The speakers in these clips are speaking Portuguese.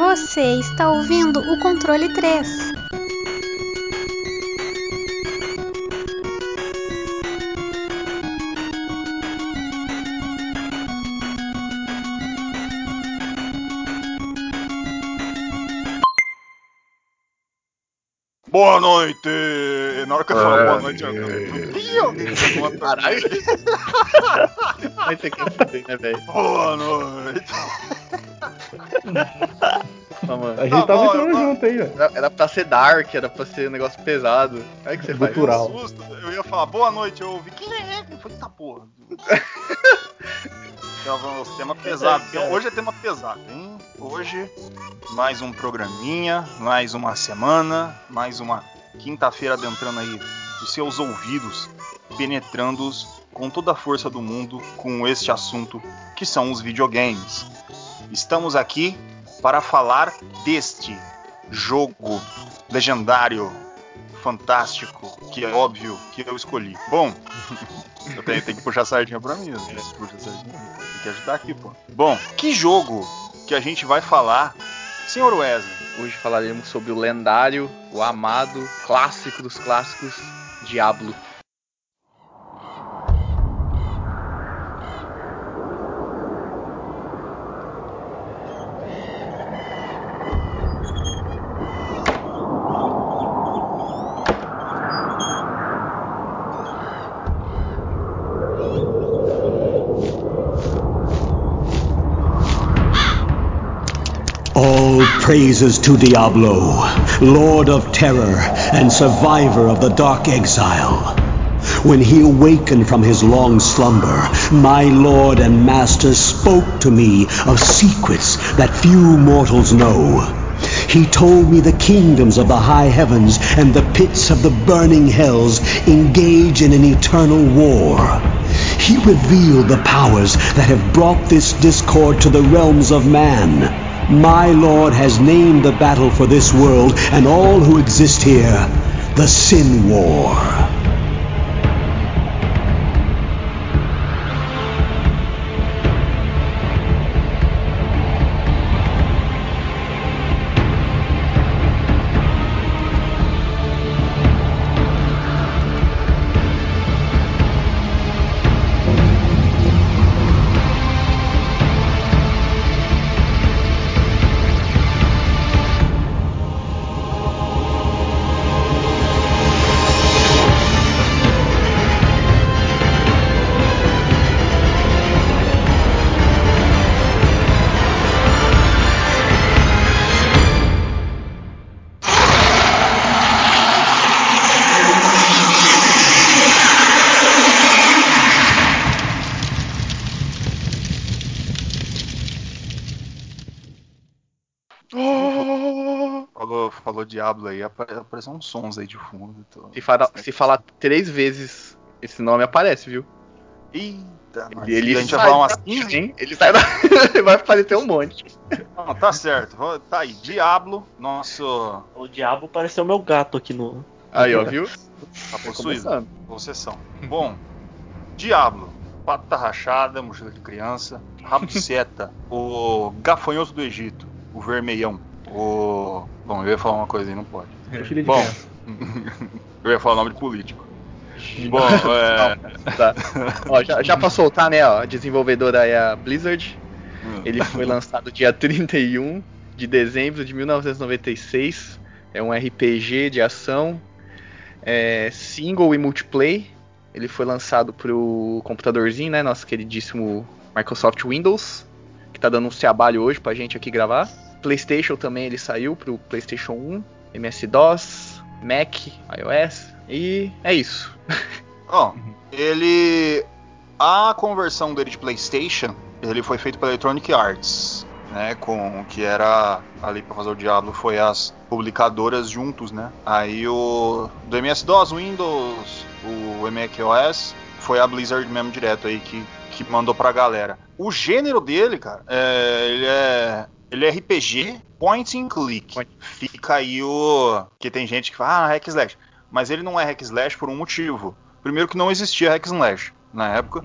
Você está ouvindo o controle 3. Boa noite! Na hora que eu falo boa noite, eu. Alguém tá Caralho. Vai ter que fuder, né, velho? Boa noite! Não, mano. A gente Tá tava bom, entrando eu- junto aí, ó. Era, era pra ser dark, era pra ser um negócio pesado. Aí que você faz. Cultural. Um susto, eu ia falar boa noite, eu ouvi. Quem é? Eu falei, tá porra. Então, tema pesado. Então, hoje é tema pesado, hein? Hoje, mais um programinha, mais uma semana, mais uma quinta-feira adentrando aí os seus ouvidos, penetrando-os com toda a força do mundo com este assunto que são os videogames. Estamos aqui para falar deste jogo legendário, fantástico, que é óbvio que eu escolhi. Bom, eu tenho, tenho que puxar a sardinha pra mim. né? Puxa sardinha. Tem que ajudar aqui, pô. Bom, que jogo que a gente vai falar, senhor Wesley? Hoje falaremos sobre o lendário, o amado, clássico dos clássicos, Diablo. Praises to Diablo, Lord of Terror and survivor of the Dark Exile. When he awakened from his long slumber, my Lord and Master spoke to me of secrets that few mortals know. He told me the kingdoms of the high heavens and the pits of the burning hells engage in an eternal war. He revealed the powers that have brought this discord to the realms of man. My Lord has named the battle for this world and all who exist here the Sin War. Falou, falou Diablo aí, apare- apareceu uns sons aí de fundo. Tô... Se, fala- se falar três vezes esse nome aparece, viu? Eita. Ele, ele a gente vai falar umas da- 15? hein? Ele sai da... vai aparecer um monte. Não, tá certo. Tá aí, Diablo, nosso. O diabo pareceu meu gato aqui no. Aí, ó, viu? Tá Tá possuído. Possessão. Bom, Diablo, pata rachada, mochila de criança, rabo de seta, o gafanhoto do Egito, o vermelhão, o. Bom, eu ia falar uma coisa aí, não pode. De Bom, eu ia falar o nome de político. Bom, é. Tá. Ó, já, já pra soltar, né, ó, a desenvolvedora é a Blizzard. Ele foi lançado dia 31 de dezembro de 1996. É um RPG de ação, é, single e multiplayer. Ele foi lançado pro computadorzinho, né, nosso queridíssimo Microsoft Windows, tá dando um trabalho hoje pra gente aqui gravar. PlayStation também ele saiu pro PlayStation 1, MS-DOS, Mac, iOS e é isso. Ó, ele. A conversão dele de PlayStation, ele foi feito pela Electronic Arts, né? Com que era ali pra fazer o Diablo foi as publicadoras juntos, né? Aí o do MS-DOS, Windows, o macOS foi a Blizzard mesmo direto aí que, que mandou pra galera. O gênero dele, cara, é, ele é ele é RPG point and click. Point. Fica aí o que tem gente que fala, ah, hack slash. Mas ele não é hack slash por um motivo. Primeiro que não existia hack slash na época.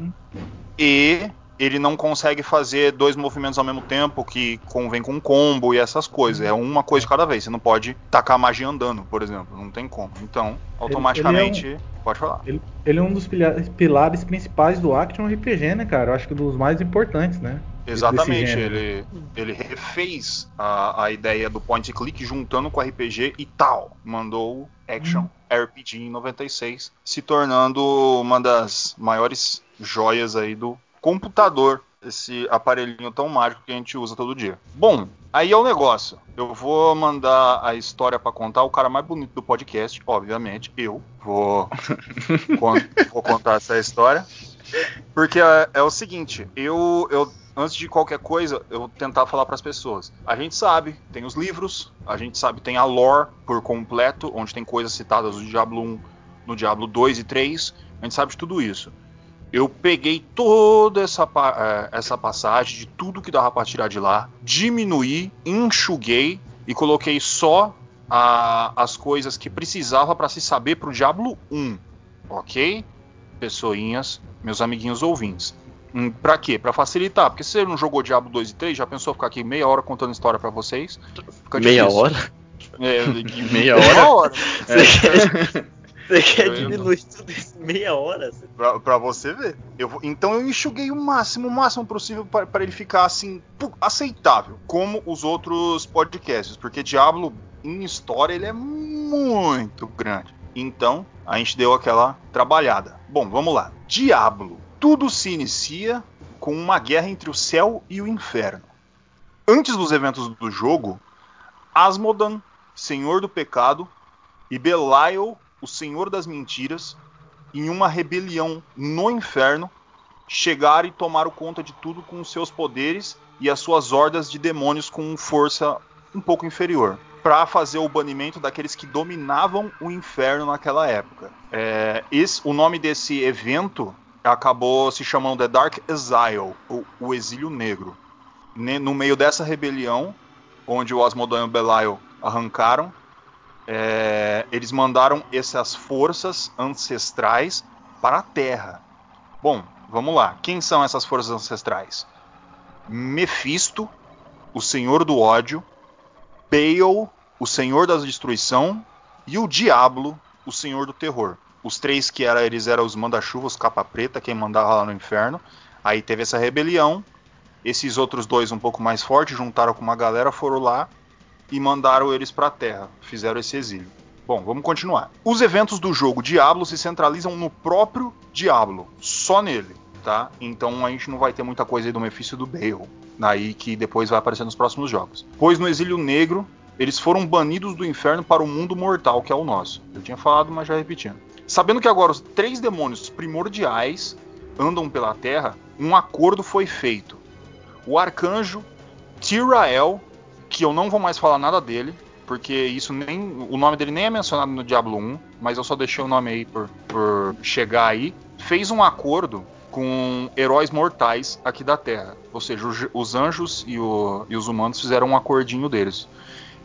E ele não consegue fazer dois movimentos ao mesmo tempo que convém com combo e essas coisas. É uma coisa de cada vez. Você não pode tacar magia andando, por exemplo. Não tem como. Então, automaticamente. Ele, ele é um, pode falar. Ele, ele, é um dos pilares principais do Action RPG, né, cara? Eu acho que dos mais importantes, né? Exatamente, ele, ele refez a, a ideia do point click juntando com o RPG e tal. Mandou Action hum. RPG em 96, se tornando uma das maiores joias aí do computador, esse aparelhinho tão mágico que a gente usa todo dia. Bom, aí é o negócio. Eu vou mandar a história para contar. O cara mais bonito do podcast, obviamente, eu vou, vou contar essa história. Porque é, é, o seguinte, eu, eu antes de qualquer coisa, eu vou tentar falar para as pessoas. A gente sabe, tem os livros, a gente sabe, tem a lore por completo, onde tem coisas citadas no Diablo 1, no Diablo 2 e 3. A gente sabe de tudo isso eu peguei toda essa, é, essa passagem de tudo que dava para tirar de lá, diminuí, enxuguei e coloquei só a, as coisas que precisava para se saber para o Diablo 1, ok? Pessoinhas, meus amiguinhos ouvintes. Hum, pra quê? Pra facilitar. Porque se você não jogou Diablo 2 e 3, já pensou ficar aqui meia hora contando história para vocês? meia hora? É, meia hora? Meia hora. É. Você quer diminuir tudo isso meia hora? Pra, pra você ver. Eu, então eu enxuguei o máximo, o máximo possível para ele ficar assim, aceitável, como os outros podcasts, porque Diablo em história ele é muito grande. Então a gente deu aquela trabalhada. Bom, vamos lá. Diablo. Tudo se inicia com uma guerra entre o céu e o inferno. Antes dos eventos do jogo, Asmodan, Senhor do Pecado, e Belial, o Senhor das Mentiras, em uma rebelião no inferno, chegaram e tomaram conta de tudo com seus poderes e as suas hordas de demônios com força um pouco inferior, para fazer o banimento daqueles que dominavam o inferno naquela época. É, esse, o nome desse evento acabou se chamando The Dark Exile, o, o Exílio Negro. No meio dessa rebelião, onde o Asmodan e o Belial arrancaram, é, eles mandaram essas forças ancestrais para a Terra. Bom, vamos lá. Quem são essas forças ancestrais? Mephisto, o Senhor do Ódio, Baal, o Senhor da Destruição, e o Diablo, o Senhor do Terror. Os três que era, eles eram os manda-chuvas, capa preta, quem mandava lá no inferno. Aí teve essa rebelião. Esses outros dois, um pouco mais fortes, juntaram com uma galera, foram lá e mandaram eles para a Terra, fizeram esse exílio. Bom, vamos continuar. Os eventos do jogo Diablo se centralizam no próprio Diablo, só nele, tá? Então a gente não vai ter muita coisa aí do Mephisto do Bale, aí que depois vai aparecer nos próximos jogos. Pois no Exílio Negro, eles foram banidos do inferno para o mundo mortal, que é o nosso. Eu tinha falado, mas já repetindo. Sabendo que agora os três demônios primordiais andam pela Terra, um acordo foi feito. O arcanjo Tirael que eu não vou mais falar nada dele, porque isso nem. O nome dele nem é mencionado no Diablo 1, mas eu só deixei o nome aí por, por chegar aí. Fez um acordo com heróis mortais aqui da Terra. Ou seja, os, os anjos e, o, e, os humanos fizeram um acordinho deles.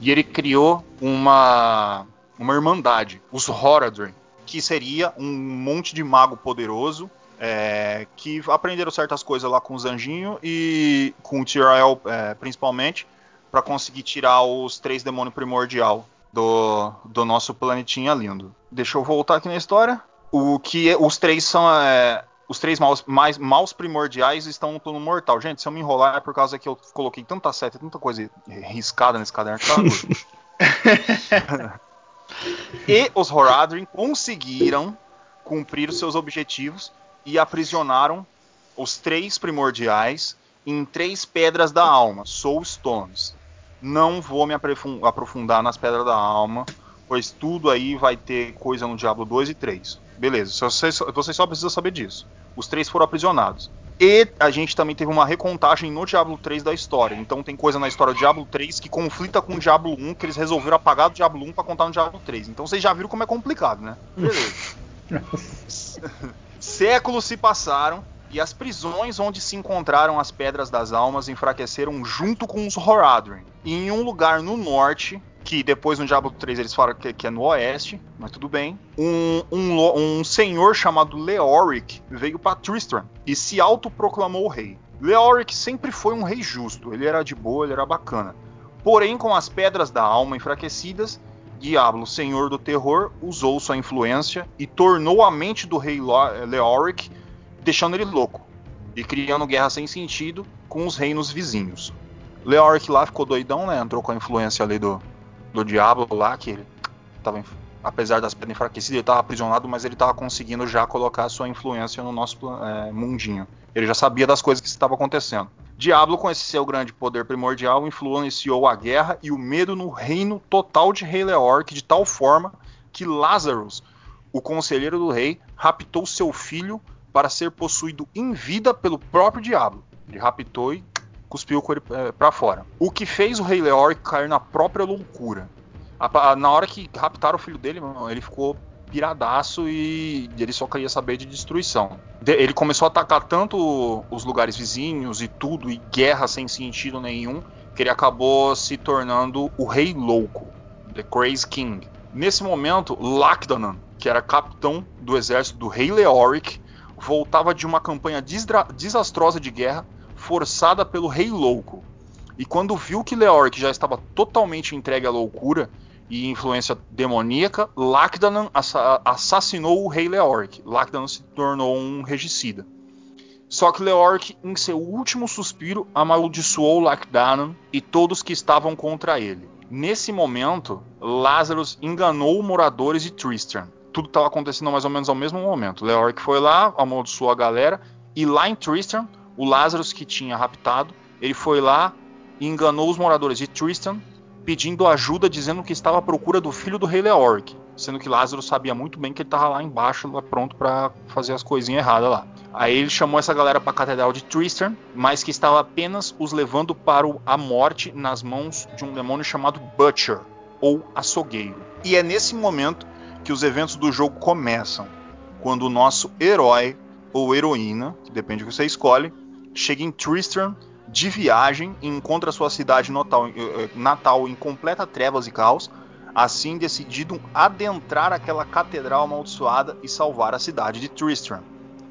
E ele criou uma, uma irmandade, os Horadrim, que seria um monte de mago poderoso é, que aprenderam certas coisas lá com os anjinhos e com o Tyrael é, principalmente para conseguir tirar os três demônios primordial do, do nosso planetinha lindo. Deixa eu voltar aqui na história. O que os três são é, os três maus, mais, maus primordiais estão no plano mortal. Gente, se eu me enrolar é por causa que eu coloquei tanta seta, tanta coisa riscada nesse caderno que tá E os Horadrim conseguiram cumprir os seus objetivos e aprisionaram os três primordiais em três pedras da alma, Soul Stones. Não vou me aprofundar nas Pedras da Alma, pois tudo aí vai ter coisa no Diablo 2 e 3. Beleza, vocês, vocês só precisam saber disso. Os três foram aprisionados. E a gente também teve uma recontagem no Diablo 3 da história. Então tem coisa na história do Diablo 3 que conflita com o Diablo 1, que eles resolveram apagar do Diablo 1 para contar no Diablo 3. Então vocês já viram como é complicado, né? Beleza. Séculos se passaram E as prisões onde se encontraram as Pedras das Almas enfraqueceram junto com os Horadrim. E em um lugar no norte, que depois no Diablo 3 eles falam que, que é no oeste, mas tudo bem, um, um, um senhor chamado Leoric veio para Tristram e se autoproclamou rei. Leoric sempre foi um rei justo, ele era de boa, ele era bacana. Porém, com as Pedras da Alma enfraquecidas, Diablo, senhor do terror, usou sua influência e tornou a mente do rei Leoric deixando ele louco e criando guerra sem sentido com os reinos vizinhos. Leoric lá ficou doidão, né? Entrou com a influência ali do, do Diablo lá, que ele tava, apesar das pedras enfraquecidas, ele estava aprisionado, mas ele estava conseguindo já colocar sua influência no nosso é, mundinho. Ele já sabia das coisas que estavam acontecendo. Diablo, com esse seu grande poder primordial, influenciou a guerra e o medo no reino total de Rei Leoric de tal forma que Lazarus, o conselheiro do rei, raptou seu filho para ser possuído em vida pelo próprio diabo. Ele raptou e cuspiu ele é, para fora. O que fez o rei Leoric cair na própria loucura. na hora que raptaram o filho dele, ele ficou piradaço e ele só queria saber de destruição. Ele começou a atacar tanto os lugares vizinhos e tudo, e guerra sem sentido nenhum, que ele acabou se tornando o Rei Louco, The Crazy King. Nesse momento, Lacdanan, que era capitão do exército do Rei Leoric, voltava de uma campanha desastrosa de guerra forçada pelo Rei Louco. E quando viu que Leoric já estava totalmente entregue à loucura e influência demoníaca, Lacdanan assassinou o Rei Leoric. Lacdanan se tornou um regicida. Só que Leoric, em seu último suspiro, amaldiçoou Lacdanan e todos que estavam contra ele. Nesse momento, Lazarus enganou moradores de Tristram tudo estava acontecendo mais ou menos ao mesmo momento. Leoric foi lá, amaldiçoou a galera, e lá em Tristan, o Lazarus que tinha raptado, ele foi lá e enganou os moradores de Tristan, pedindo ajuda, dizendo que estava à procura do filho do rei Leoric, sendo que Lázaro sabia muito bem que ele estava lá embaixo, lá pronto para fazer as coisinhas erradas lá. Aí ele chamou essa galera para a catedral de Tristan, mas que estava apenas os levando para a morte nas mãos de um demônio chamado Butcher, ou açougueiro. E é nesse momento que os eventos do jogo começam quando o nosso herói ou heroína, que depende do que você escolhe, chega em Tristram de viagem e encontra sua cidade natal, eh, eh, natal em completa trevas e caos, assim decidido adentrar aquela catedral amaldiçoada e salvar a cidade de Tristram.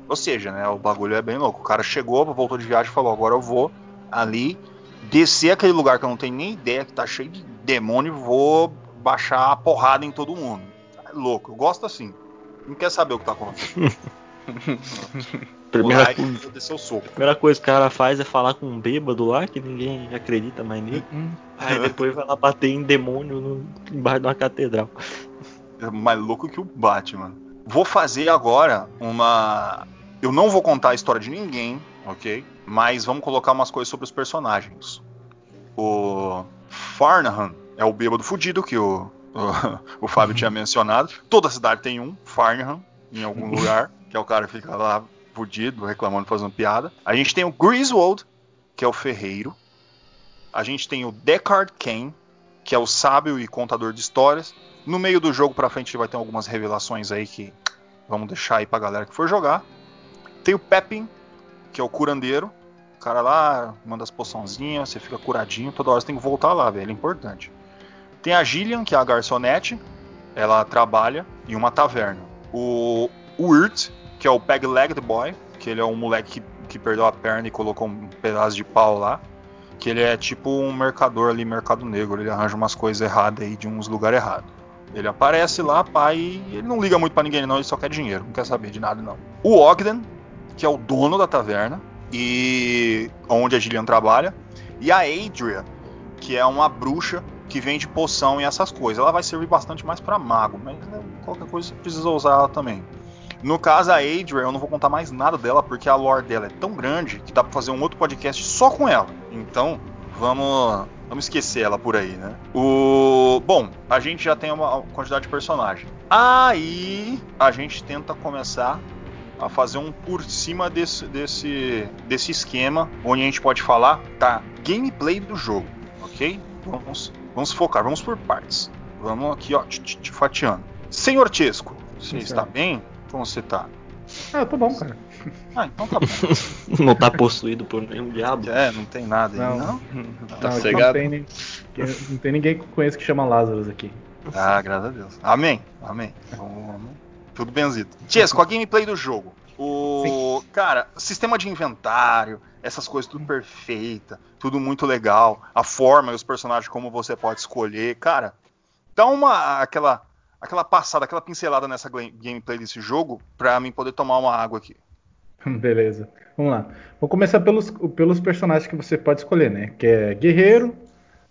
Ou seja, né, o bagulho é bem louco. O cara chegou, voltou de viagem e falou: agora eu vou ali descer aquele lugar que eu não tenho nem ideia, que tá cheio de demônio, vou baixar a porrada em todo mundo louco. Eu gosto assim. Não quer saber o que tá acontecendo. primeira, primeira coisa que o cara faz é falar com um bêbado lá que ninguém acredita mais nele. Uhum. Aí depois vai lá bater em demônio no, embaixo de uma catedral. É mais louco que o Batman. Vou fazer agora uma. Eu não vou contar a história de ninguém, ok? Mas vamos colocar umas coisas sobre os personagens. O Farnahan é o bêbado fudido que o o, Fábio tinha mencionado. Toda cidade tem um, Farnham, em algum lugar, que é o cara que fica lá fudido, reclamando, fazendo piada. A gente tem o Griswold, que é o ferreiro. A gente tem o Deckard Kane, que é o sábio e contador de histórias. No meio do jogo pra frente vai ter algumas revelações aí que vamos deixar aí pra galera que for jogar. Tem o Pepin, que é o curandeiro. O cara lá manda as poçãozinhas, você fica curadinho, toda hora você tem que voltar lá, velho. É importante. Tem a Gillian, que é a garçonete, ela trabalha em uma taverna. O Urt, que é o Peg-Legged Boy, que ele é um moleque que, que perdeu a perna e colocou um pedaço de pau lá. Que ele é tipo um mercador ali, mercado negro. Ele arranja umas coisas erradas aí de uns lugares errados. Ele aparece lá, pai, e ele não liga muito para ninguém, não. Ele só quer dinheiro, não quer saber de nada, não. O Ogden, que é o dono da taverna, e onde a Gillian trabalha. E a Adria, que é uma bruxa que vende poção e essas coisas. Ela vai servir bastante mais para mago, mas né, qualquer coisa você precisa usar ela também. No caso, a Adria, eu não vou contar mais nada dela, porque a lore dela é tão grande que dá pra fazer um outro podcast só com ela. Então, vamos, vamos esquecer ela por aí, né? O Bom, a gente já tem uma quantidade de personagem. Aí, a gente tenta começar a fazer um por cima desse, desse, desse esquema, onde a gente pode falar da gameplay do jogo, ok? Vamos Vamos focar, vamos por partes. Vamos aqui, ó, te, te fatiando. Senhor Tesco, você Sim, está bem? Como você está? Ah, eu tô bom, cara. Ah, então tá bom. não tá possuído por nenhum diabo. É, não tem nada aí, Não. não? Tá Não, sossegado? Não tem, não tem ninguém que conheça que chama Lazarus aqui. Ah, graças a Deus. Amém. Amém. Vamos- vamos. Tudo benzido. Tiesco, a gameplay do jogo. O. Cara, sistema de inventário, essas coisas tudo perfeita, tudo muito legal. A forma e os personagens como você pode escolher. Cara, dá uma. aquela. aquela passada, aquela pincelada nessa gameplay desse jogo pra mim poder tomar uma água aqui. Beleza. Vamos lá. Vou começar pelos, pelos personagens que você pode escolher, né? Que é guerreiro,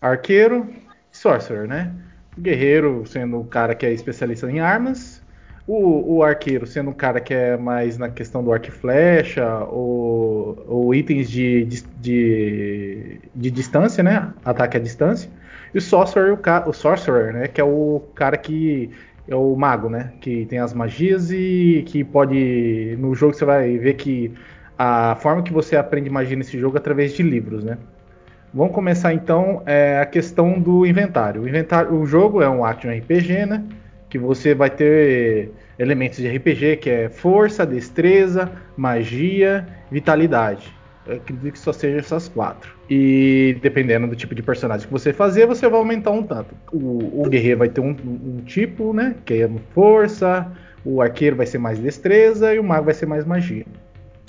arqueiro e sorcerer, né? Guerreiro sendo o cara que é especialista em armas, o, o arqueiro sendo o cara que é mais na questão do arco e flecha ou, ou itens de, de, de, de distância, né? Ataque à distância. E o sorcerer, o, ca- o sorcerer, né? Que é o cara que é o mago, né? Que tem as magias e que pode. No jogo você vai ver que a forma que você aprende magia nesse jogo é através de livros, né? Vamos começar então é, a questão do inventário. O inventário, o jogo é um action RPG, né? Que você vai ter elementos de RPG que é força, destreza, magia, vitalidade. Eu acredito que só seja essas quatro. E dependendo do tipo de personagem que você fazer, você vai aumentar um tanto. O, o guerreiro vai ter um, um tipo, né? Que é força. O arqueiro vai ser mais destreza e o mago vai ser mais magia.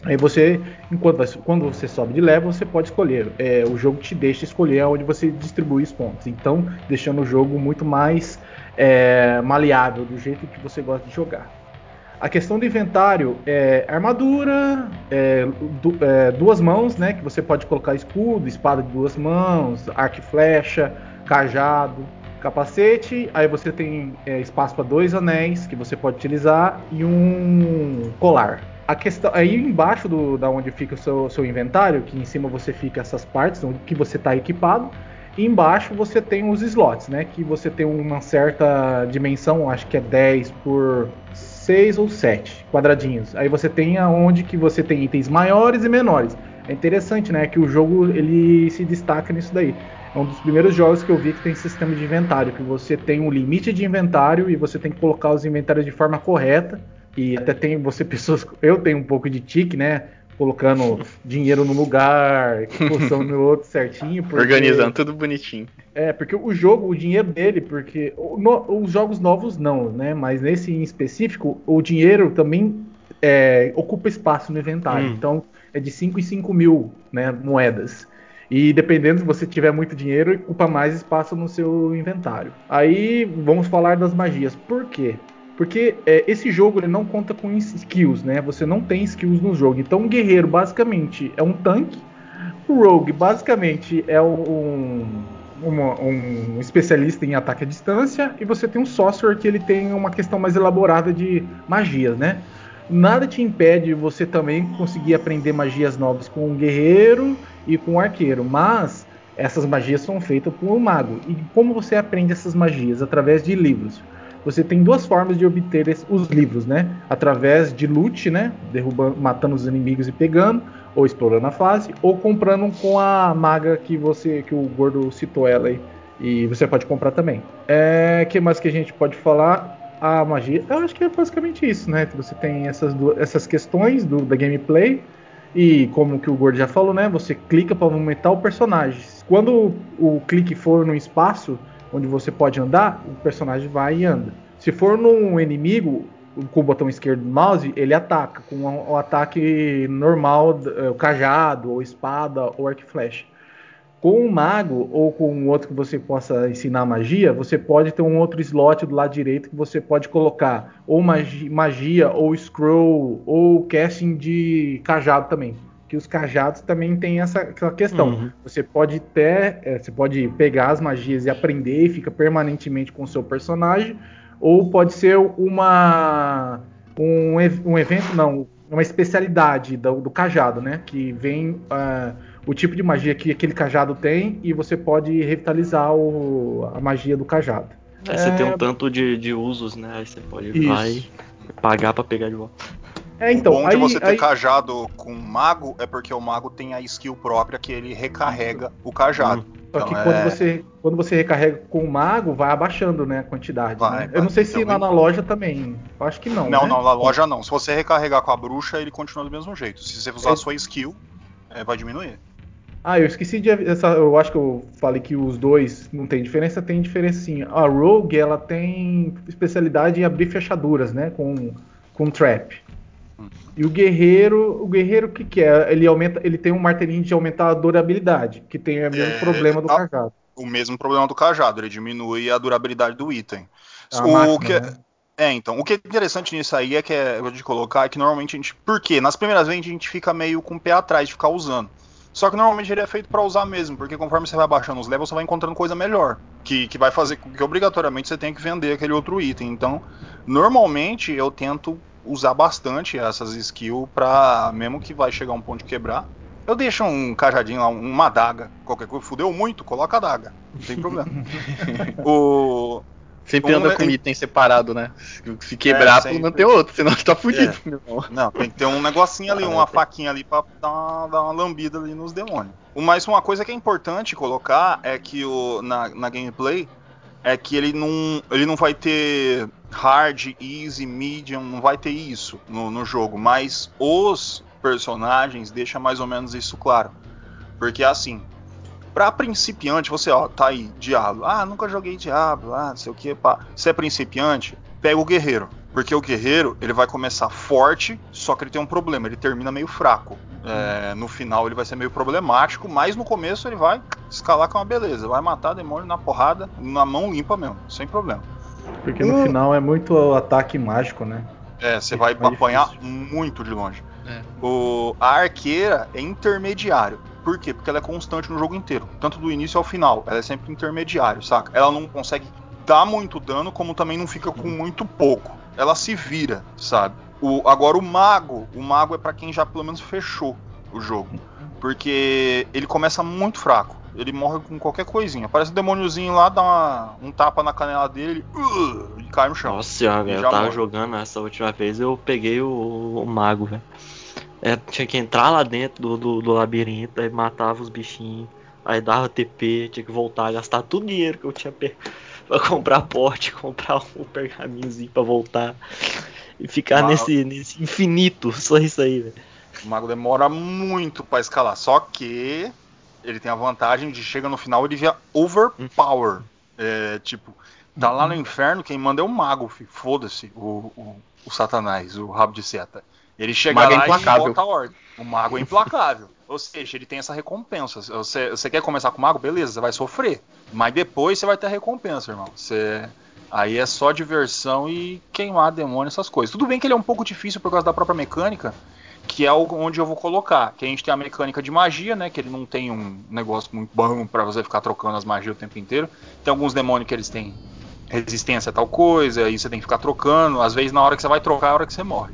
Aí você, enquanto quando você sobe de level, você pode escolher. É, o jogo te deixa escolher aonde você distribui os pontos. Então, deixando o jogo muito mais é, maleável, do jeito que você gosta de jogar. A questão do inventário é armadura, é, du- é, duas mãos, né? Que você pode colocar escudo, espada de duas mãos, arco e flecha, cajado, capacete. Aí você tem é, espaço para dois anéis que você pode utilizar e um colar. A questão aí embaixo do, da onde fica o seu, seu inventário, que em cima você fica essas partes que você está equipado. E embaixo você tem os slots, né? Que você tem uma certa dimensão, acho que é 10 por 6 ou 7 quadradinhos. Aí você tem aonde que você tem itens maiores e menores. É interessante, né? Que o jogo ele se destaca nisso daí. É um dos primeiros jogos que eu vi que tem sistema de inventário, que você tem um limite de inventário e você tem que colocar os inventários de forma correta. E até tem você pessoas, eu tenho um pouco de tique, né? Colocando dinheiro no lugar, poção no outro certinho. porque- Organizando tudo bonitinho. é, porque o jogo, o dinheiro dele, porque o- no- os jogos novos não, né? Mas nesse em específico, o dinheiro também é, ocupa espaço no inventário. Hum. Então é de 5 em 5 mil né, moedas. E dependendo se você tiver muito dinheiro, ocupa mais espaço no seu inventário. Aí vamos falar das magias. Por quê? Porque é, esse jogo ele não conta com skills, né? Você não tem skills no jogo. Então, um guerreiro basicamente é um tanque. O rogue basicamente é um, uma- um especialista em ataque à distância. E você tem um sorcerer que ele tem uma questão mais elaborada de magias, né? Nada te impede de você também conseguir aprender magias novas com um guerreiro e com um arqueiro, mas essas magias são feitas por um mago. E como você aprende essas magias? Através de livros. Você tem duas formas de obter os livros, né? Através de loot, né? Derrubando, matando os inimigos e pegando, ou explorando a fase, ou comprando com a maga que você, que o gordo citou ela aí. E você pode comprar também. É, que mais que a gente pode falar? A magia. Eu acho que é basicamente isso, né? Você tem essas, duas, essas questões do, da gameplay. E como que o Gordo já falou, né? Você clica para aumentar o personagem. Quando o clique for no espaço onde você pode andar, o personagem vai e anda. Se for num inimigo, com o botão esquerdo do mouse, ele ataca com o, ataque normal, eh, o cajado, ou espada, ou arco e flecha. Com um mago ou com um outro que você possa ensinar magia, você pode ter um outro slot do lado direito que você pode colocar ou magi- magia, ou scroll, ou casting de cajado também. Que os cajados também tem essa, questão. Uhum. Você pode ter, é, você pode pegar as magias e aprender e fica permanentemente com o seu personagem, ou pode ser uma um, um evento, não, uma especialidade do, do cajado, né? Que vem ah, o tipo de magia que aquele cajado tem e você pode revitalizar o- a magia do cajado. Aí você É, tem um tanto de, de usos, né? Aí você pode ir Isso. lá e pagar pra pegar de volta. É, então, o bom de aí- você ter aí- cajado com mago é porque o mago tem a skill própria que ele recarrega o cajado. Só que Então, quando, é- você, quando você recarrega com o mago, vai abaixando né, a quantidade. Vai, né? vai. Eu não sei se lá na loja também. Eu acho que não. Não, né? não, na loja não. Se você recarregar com a bruxa, ele continua do mesmo jeito. Se você usar É. a sua skill, é, vai diminuir. Ah, eu esqueci de. Essa, eu acho que eu falei que os dois não tem diferença, tem diferença sim. A Rogue, ela tem especialidade em abrir fechaduras, né? Com, com trap. E o guerreiro, o guerreiro o que, que é? Ele aumenta, ele tem um martelinho de aumentar a durabilidade, que tem o mesmo É, problema do a- cajado. O mesmo problema do cajado, ele diminui a durabilidade do item. A o máquina, que é- né? É, então, o que é interessante nisso aí é que é de colocar é que normalmente a gente. Por quê? Nas primeiras vezes a gente fica meio com o pé atrás de ficar usando. Só que normalmente ele é feito pra usar mesmo, porque conforme você vai baixando os levels, você vai encontrando coisa melhor. Que, que vai fazer com que obrigatoriamente você tenha que vender aquele outro item. Então, normalmente eu tento usar bastante essas skills pra. Mesmo que vai chegar um ponto de quebrar. Eu deixo um cajadinho lá, uma adaga, qualquer coisa. Fudeu muito, coloca a adaga. Não tem problema. o, Sempre Um anda é- com item separado, né? Se- quebrar, É, sempre. tem outro, senão tu tá fudido. É. meu irmão. Não, tem que ter um negocinho ali, uma faquinha ali pra dar uma, dar uma lambida ali nos demônios. O mais uma coisa que é importante colocar é que o, na, na gameplay é que ele não, ele não vai ter hard, easy, medium, não vai ter isso no, no jogo, mas os personagens deixam mais ou menos isso claro. Porque assim, pra principiante, você ó, tá aí, Diablo, ah, nunca joguei Diablo, ah, não sei o que, pá. Se é principiante, pega o guerreiro. Porque o guerreiro, ele vai começar forte, só que ele tem um problema, ele termina meio fraco. É, no final ele vai ser meio problemático, mas no começo ele vai escalar com uma beleza. Vai matar demônio na porrada, na mão limpa mesmo, sem problema. Porque no Uh. final é muito ataque mágico, né? É, você Fica vai apanhar difícil. muito de longe. É. O, a arqueira é intermediário. Por quê? Porque ela é constante no jogo inteiro. Tanto do início ao final. Ela é sempre intermediário, saca? Ela não consegue dar muito dano, como também não fica com muito pouco. Ela se vira, sabe? O, agora o mago. O mago é pra quem já pelo menos fechou o jogo. Porque ele começa muito fraco. Ele morre com qualquer coisinha. Aparece um demôniozinho lá, dá uma- um tapa na canela dele uh, e cai no chão. Nossa senhora, eu tava morre. jogando essa última vez, eu peguei o, o mago, velho. É, tinha que entrar lá dentro do, do, do labirinto, aí matava os bichinhos, aí dava TP, tinha que voltar, gastar todo o dinheiro que eu tinha pe- pra comprar porte, comprar um pergaminhozinho pra voltar. E ficar Mas- nesse, nesse infinito, só isso aí, velho. O mago demora muito pra escalar. Só que ele tem a vantagem de chega no final ele via overpower. É, tipo, tá lá no inferno, quem manda é o mago, foda-se, o, o, o satanás, o rabo de seta. Ele chega mago é lá e implacável. bota a ordem. O mago é implacável. Ou seja, ele tem essa recompensa. Você, você quer começar com mago? Beleza, você vai sofrer. Mas depois você vai ter a recompensa, irmão. Você, aí é só diversão e queimar demônio, essas coisas. Tudo bem que ele é um pouco difícil por causa da própria mecânica, que é onde eu vou colocar. Que a gente tem a mecânica de magia, né? Que ele não tem um negócio muito bom pra você ficar trocando as magias o tempo inteiro. Tem alguns demônios que eles têm resistência a tal coisa, aí você tem que ficar trocando. Às vezes na hora que você vai trocar é a hora que você morre.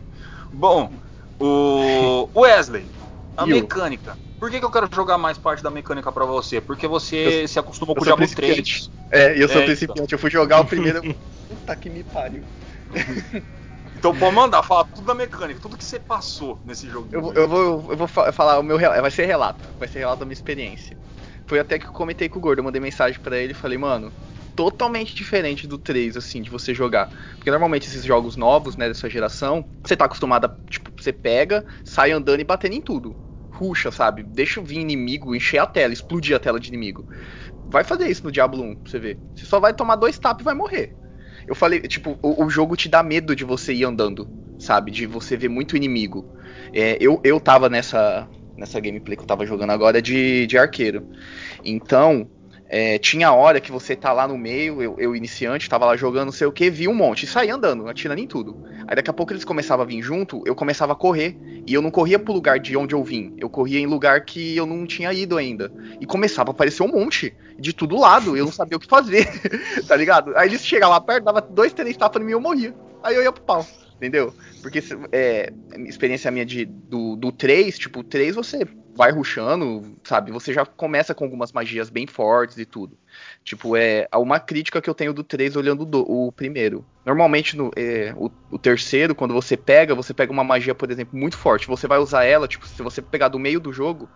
Bom, o Wesley, a mecânica. Por que, que eu quero jogar mais parte da mecânica pra você? Porque você Eu- se acostumou com o Diablo 3. principiante. É, eu sou É, principiante. Eu fui jogar o primeiro. Puta que me pariu. Então pode mandar, fala tudo da mecânica, tudo que você passou nesse jogo. Eu, vou- eu vou, eu vou fa- falar o meu vai ser relato, vai ser relato da minha experiência. Foi até que eu comentei com o Gordo, eu mandei mensagem pra ele e falei, mano, totalmente diferente do 3, assim, de você jogar. Porque normalmente esses jogos novos, né, dessa geração, você tá acostumado a, tipo, você pega, sai andando e batendo em tudo. Ruxa, sabe? Deixa vir inimigo, encher a tela, explodir a tela de inimigo. Vai fazer isso no Diablo 1, pra você ver. Você só vai tomar dois taps e vai morrer. Eu falei, tipo, o, o jogo te dá medo de você ir andando, sabe? De você ver muito inimigo. É, eu, eu tava nessa, nessa gameplay que eu tava jogando agora de, de arqueiro. Então, é, tinha hora que você tá lá no meio, eu, eu iniciante, tava lá jogando não sei o que, vi um monte, e saía andando, atirando em tudo. Aí daqui a pouco eles começavam a vir junto, eu começava a correr, e eu não corria pro lugar de onde eu vim, eu corria em lugar que eu não tinha ido ainda. E começava a aparecer um monte, de todo lado, eu não sabia o que fazer, tá ligado? Aí eles chegavam lá perto, dava dois, três tapas em mim e eu morria. Aí eu ia pro pau. Entendeu? Porque é, experiência minha de, do, do 3, tipo, o 3 você vai ruxando, sabe? Você já começa com algumas magias bem fortes e tudo. Tipo, é uma crítica que eu tenho do 3 olhando do, o primeiro. Normalmente, no, é, o, o, terceiro, quando você pega, você pega uma magia, por exemplo, muito forte. Você vai usar ela, tipo, se você pegar do meio do jogo,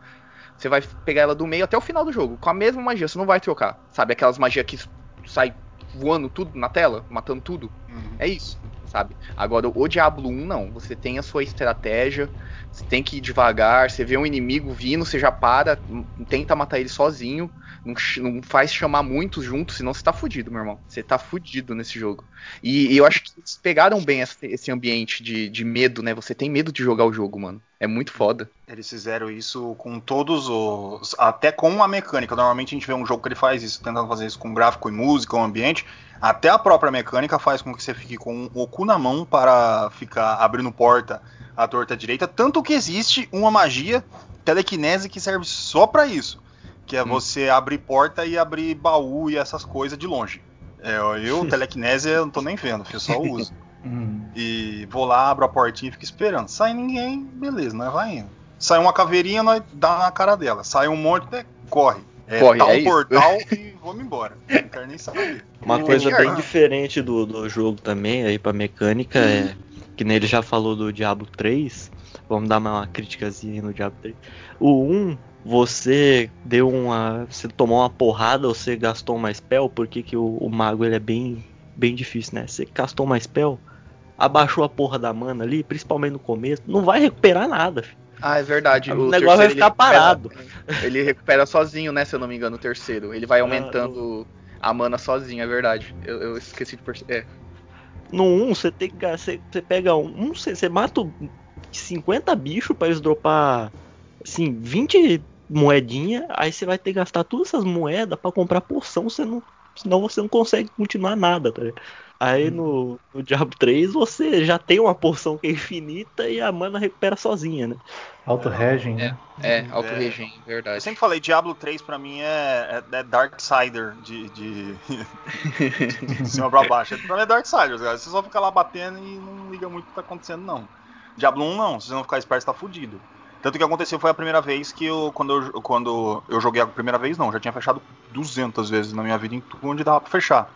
você vai pegar ela do meio até o final do jogo, com a mesma magia, você não vai trocar. Sabe, aquelas magias que sai voando tudo na tela, matando tudo. Uhum. É isso, sabe? Agora, o Diablo 1, não. Você tem a sua estratégia, você tem que ir devagar, você vê um inimigo vindo, você já para, tenta matar ele sozinho, não, não faz chamar muitos juntos, senão você tá fudido, meu irmão. Você tá fudido nesse jogo. E, e eu acho que eles pegaram bem esse, esse ambiente de, de medo, né? Você tem medo de jogar o jogo, mano. É muito foda. Eles fizeram isso com todos os. Até com a mecânica. Normalmente a gente vê um jogo que ele faz isso, tentando fazer isso com gráfico e música, o ambiente. Até a própria mecânica faz com que você fique com o cu na mão para ficar abrindo porta à torta direita. Tanto que existe uma magia telecinese que serve só para isso. Que é hum. você abrir porta e abrir baú e essas coisas de longe. É, eu, telecinese, eu não tô nem vendo, eu só uso. Hum. E vou lá, abro a portinha e fico esperando. Sai ninguém, beleza, nós vai indo. Sai uma caveirinha, nós dá na cara dela. Sai um monte, né, corre. É, corre, tá é um portal e vamos embora. Não quero nem saber. Uma coisa bem diferente do, do jogo também, aí pra mecânica, hum. é que nele já falou do Diablo 3. Vamos dar uma criticazinha no Diablo 3. O 1, você deu uma. Você tomou uma porrada ou você gastou mais spell? Porque que o, o mago ele é bem, bem difícil, né? Você gastou mais spell, abaixou a porra da mana ali, principalmente no começo, não vai recuperar nada, filho. Ah, é verdade. O, o negócio vai ficar parado. Ele recupera sozinho, né? Se eu não me engano, o terceiro. Ele vai ah, aumentando ah, a mana sozinho, é verdade. Eu, eu esqueci de perceber. É. No 1, você tem que. Você, você pega um. Você, você mata 50 bichos pra eles dropar. Assim, 20 moedinha. Aí você vai ter que gastar todas essas moedas para comprar poção. Você não, senão você não consegue continuar nada, tá ligado? Aí no, no Diablo 3 você já tem uma porção que é infinita e a mana recupera sozinha, né? Auto-regen, né? É, é auto-regen, é. verdade. Eu sempre falei, Diablo 3 pra mim é, é, é Darksider de, de, de cima pra baixo. Pra mim é Darksider, cara. Você só fica lá batendo e não liga muito o que tá acontecendo, não. Diablo 1 não, se você não ficar esperto, você tá fudido. Tanto que aconteceu foi a primeira vez que eu, quando eu, quando eu joguei a primeira vez, não, já tinha fechado 200 vezes na minha vida em tudo onde dava pra fechar.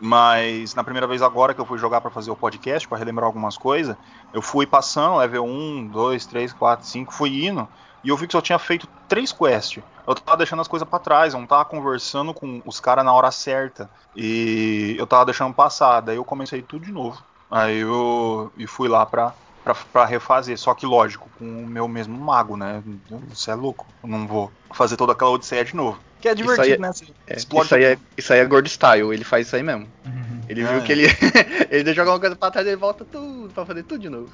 Mas na primeira vez agora que eu fui jogar para fazer o podcast, para relembrar algumas coisas, eu fui passando, level 1, 2, 3, 4, 5, fui indo, e eu vi que só tinha feito três quests. Eu tava deixando as coisas para trás, eu não tava conversando com os caras na hora certa. E eu tava deixando passar, daí eu comecei tudo de novo. Aí eu e fui lá pra, pra, pra, refazer. Só que, lógico, com o meu mesmo mago, né? Você é louco. Eu não vou fazer toda aquela odisseia de novo. Que é divertido, isso aí, né? É, isso, aí é, isso aí é Gord Style, ele faz isso aí mesmo. Uhum. Ele viu é. que ele. ele joga uma coisa pra trás e ele volta tudo pra fazer tudo de novo.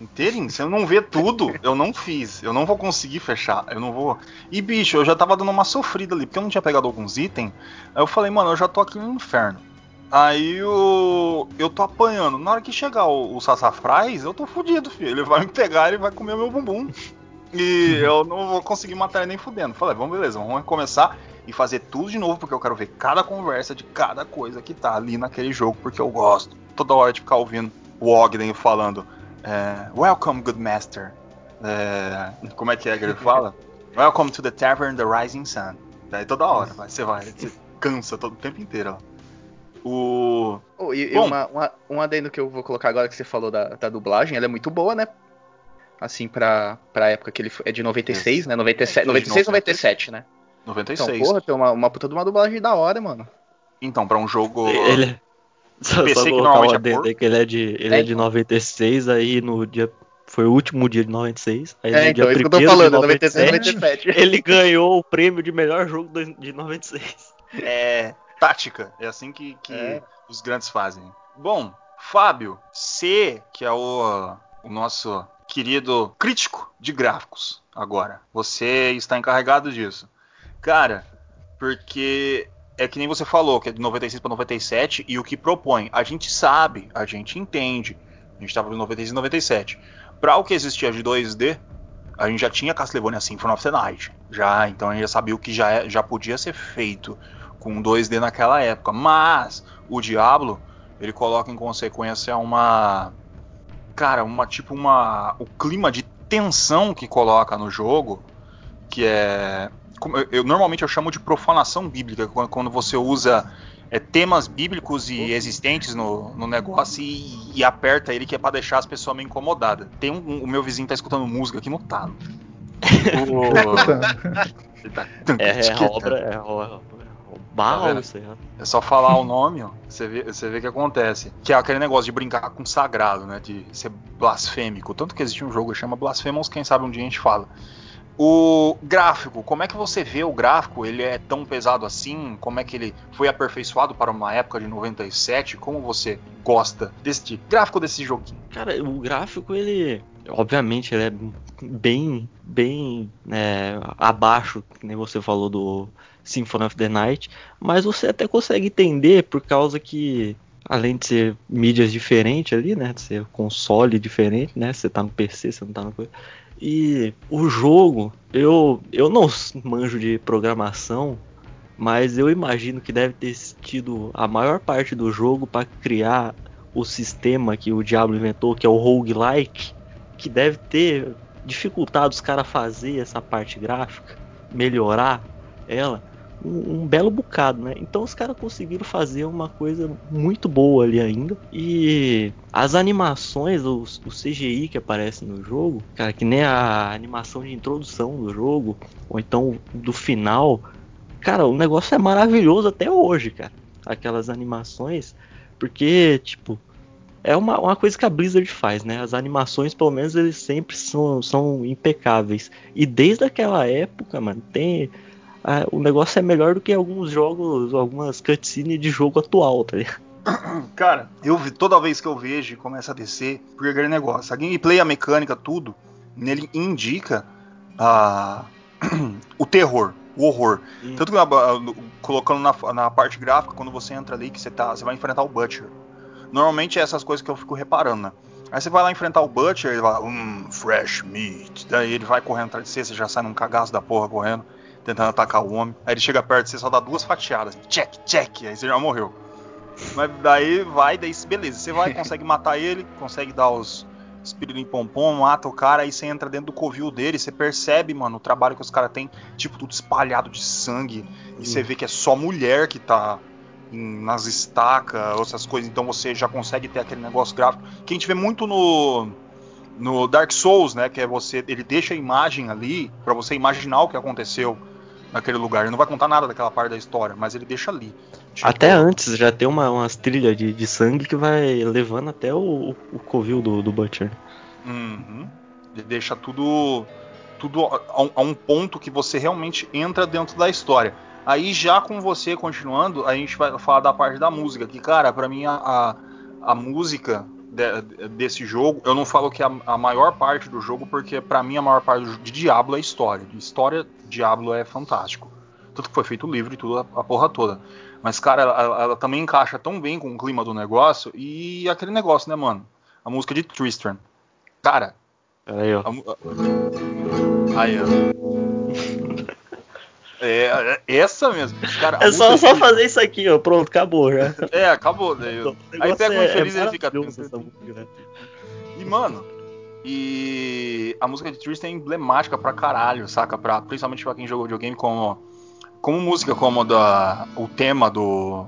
Inteirinho, se eu não ver tudo, eu não fiz. Eu não vou conseguir fechar. Eu não vou. E bicho, eu já tava dando uma sofrida ali, porque eu não tinha pegado alguns itens. Aí eu falei, mano, eu já tô aqui no inferno. Aí eu, eu tô apanhando. Na hora que chegar o, o Sassafraz, eu tô fudido, filho. Ele vai me pegar e vai comer meu bumbum. E eu não vou conseguir matar ele nem fudendo. Falei, vamos beleza, vamos começar e fazer tudo de novo, porque eu quero ver cada conversa de cada coisa que tá ali naquele jogo, porque eu gosto. Toda hora de ficar ouvindo o Ogden falando é, Welcome, good master. É, como é que é que ele fala? Welcome to the tavern, the rising sun. Daí toda hora, você vai, você cansa todo o tempo inteiro. O. Oh, e, Bom, uma, uma, um adendo que eu vou colocar agora que você falou da, da dublagem, ela é muito boa, né? assim, pra, pra época que ele é de 96, né? 97, 96, 97, né? 96. Então, porra, tem uma, uma puta de uma dublagem da hora, mano. Então, pra um jogo. Ele. Só, PC só que normalmente é que ele é de, ele é, é de 96, aí no dia. Foi o último dia de 96. Aí é, no então, dia isso que eu tô falando, 96, 97. Ele ganhou o prêmio de melhor jogo de 96. É. Tática. É assim que, que é. os grandes fazem. Bom, Fábio, C, que é o, o nosso querido crítico de gráficos agora. Você está encarregado disso. Cara, porque é que nem você falou, que é de 96 para 97 e o que propõe, a gente sabe, a gente entende. A gente estava em 96 e 97. Para o que existia de 2D, a gente já tinha Castlevania Symphony of the Night. Já, então a gente já sabia o que já, é, já podia ser feito com 2D naquela época. Mas o Diablo, ele coloca em consequência uma cara, uma tipo uma o clima de tensão que coloca no jogo que é eu, eu, normalmente eu chamo de profanação bíblica quando, quando você usa é, temas bíblicos e existentes no, no negócio e, e, aperta ele que é para deixar as pessoas meio incomodadas. Tem um, um, o meu vizinho tá escutando música aqui no talo. tá... é, é a obra, é obra. Barro, tá é só falar o nome, ó. Você vê, você vê o que acontece. Que é aquele negócio de brincar com o sagrado, né? De ser blasfêmico. Tanto que existe um jogo que chama Blasphemous, quem sabe um dia a gente fala. O gráfico, como é que você vê o gráfico? Ele é tão pesado assim? Como é que ele foi aperfeiçoado para uma época de 97? Como você gosta desse gráfico desse joguinho? Cara, o gráfico ele, obviamente, ele é bem, bem é, abaixo, nem você falou do Symphony of the Night, mas você até consegue entender por causa que além de ser mídias diferentes ali, né, de ser console diferente, né, você tá no PC, você não tá no e o jogo, eu, eu não manjo de programação, mas eu imagino que deve ter tido a maior parte do jogo para criar o sistema que o Diablo inventou, que é o roguelike, que deve ter dificultado os caras fazer essa parte gráfica, melhorar ela um, um, belo bocado, né? Então os caras conseguiram fazer uma coisa muito boa ali ainda. E as animações, o, o CGI que aparece no jogo, cara, que nem a animação de introdução do jogo, ou então do final, cara, o negócio é maravilhoso até hoje, cara. Aquelas animações, porque, tipo, é uma, uma coisa que a Blizzard faz, né? As animações, pelo menos, eles sempre são, são impecáveis. E desde aquela época, mano, tem ah, o negócio é melhor do que alguns jogos, algumas cutscenes de jogo atual, tá ligado? Cara, eu toda vez que eu vejo e começa a descer, porque aquele negócio, a gameplay, a mecânica, tudo, nele indica uh, o terror, o horror. Hum. Tanto que uh, colocando na, na, parte gráfica, quando você entra ali, que você, tá, você vai enfrentar o Butcher. Normalmente é essas coisas que eu fico reparando, né? Aí você vai lá enfrentar o Butcher, ele vai, hum, fresh meat. Daí ele vai correndo atrás de você, você já sai num cagaço da porra correndo tentando atacar o homem. Aí ele chega perto, você só dá duas fatiadas. Check, check. Aí você já morreu. Mas daí vai, daí beleza. Você vai, consegue matar ele, consegue dar os espírito pompom, mata o cara, aí você entra dentro do covil dele, você percebe, mano, o trabalho que os caras têm, tipo, tudo espalhado de sangue. E você vê que é só mulher que tá em, nas estacas, essas coisas. Então você já consegue ter aquele negócio gráfico. Que a gente vê muito no no Dark Souls, né, que é você, ele deixa a imagem ali para você imaginar o que aconteceu naquele lugar. Ele não vai contar nada daquela parte da história, mas ele deixa ali. Tipo... Até antes já tem uma, umas trilhas de, de sangue que vai levando até o, o covil do, do Butcher. Uhum. Ele deixa tudo tudo a, a, um ponto que você realmente entra dentro da história. Aí já com você continuando, a gente vai falar da parte da música, que cara, para mim a, a, a música de, desse jogo, eu não falo que a, a maior parte do jogo, porque para mim a maior parte do, de Diablo é história. De história, Diablo é fantástico. Tudo que foi feito livre e tudo, a, a, porra toda. Mas, cara, ela, ela, também encaixa tão bem com o clima do negócio e aquele negócio, né, mano? A música de Tristram. Cara. Aí, ó. A, aí, ó. É, é, essa mesmo. Cara, é só, só fazer isso aqui, ó. Pronto, acabou já. É, acabou. Eu... Aí pega um infeliz é, e ele fica. Música, E, mano, e a música de Tristan é emblemática pra caralho, saca? Pra, principalmente pra quem jogou videogame como, como música, como da, o tema do,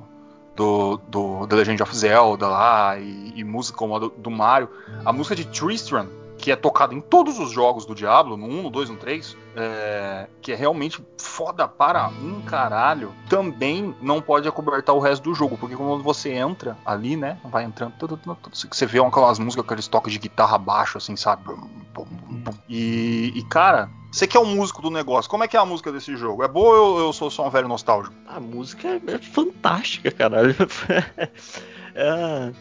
do, do The Legend of Zelda lá, e, e música como a do, do Mario. A música de Tristram que é tocado em todos os jogos do Diablo, no 1, no 2, no 3, é, que é realmente foda para um caralho, também não pode acobertar o resto do jogo, porque quando você entra ali, né, vai entrando, tudo, tudo, tudo, você vê aquelas músicas, aqueles toques de guitarra baixo, assim, sabe? E, e, cara, você que é o músico do negócio, como é que é a música desse jogo? É boa ou eu, eu sou só um velho nostálgico? A música é, é fantástica, caralho. é,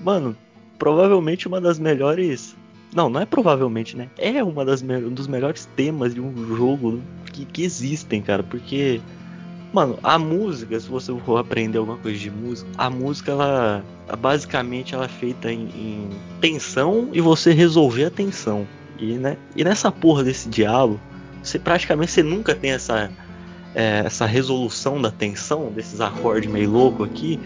mano, provavelmente uma das melhores não, não é provavelmente, né? É uma das um dos melhores temas de um jogo que, que existem, cara. Porque, mano, a música, se você for aprender alguma coisa de música, a música, ela basicamente ela é feita em, em tensão e você resolver a tensão. E, né? e nessa porra desse diálogo, você praticamente você nunca tem essa, é, essa resolução da tensão, desses acordes meio louco aqui.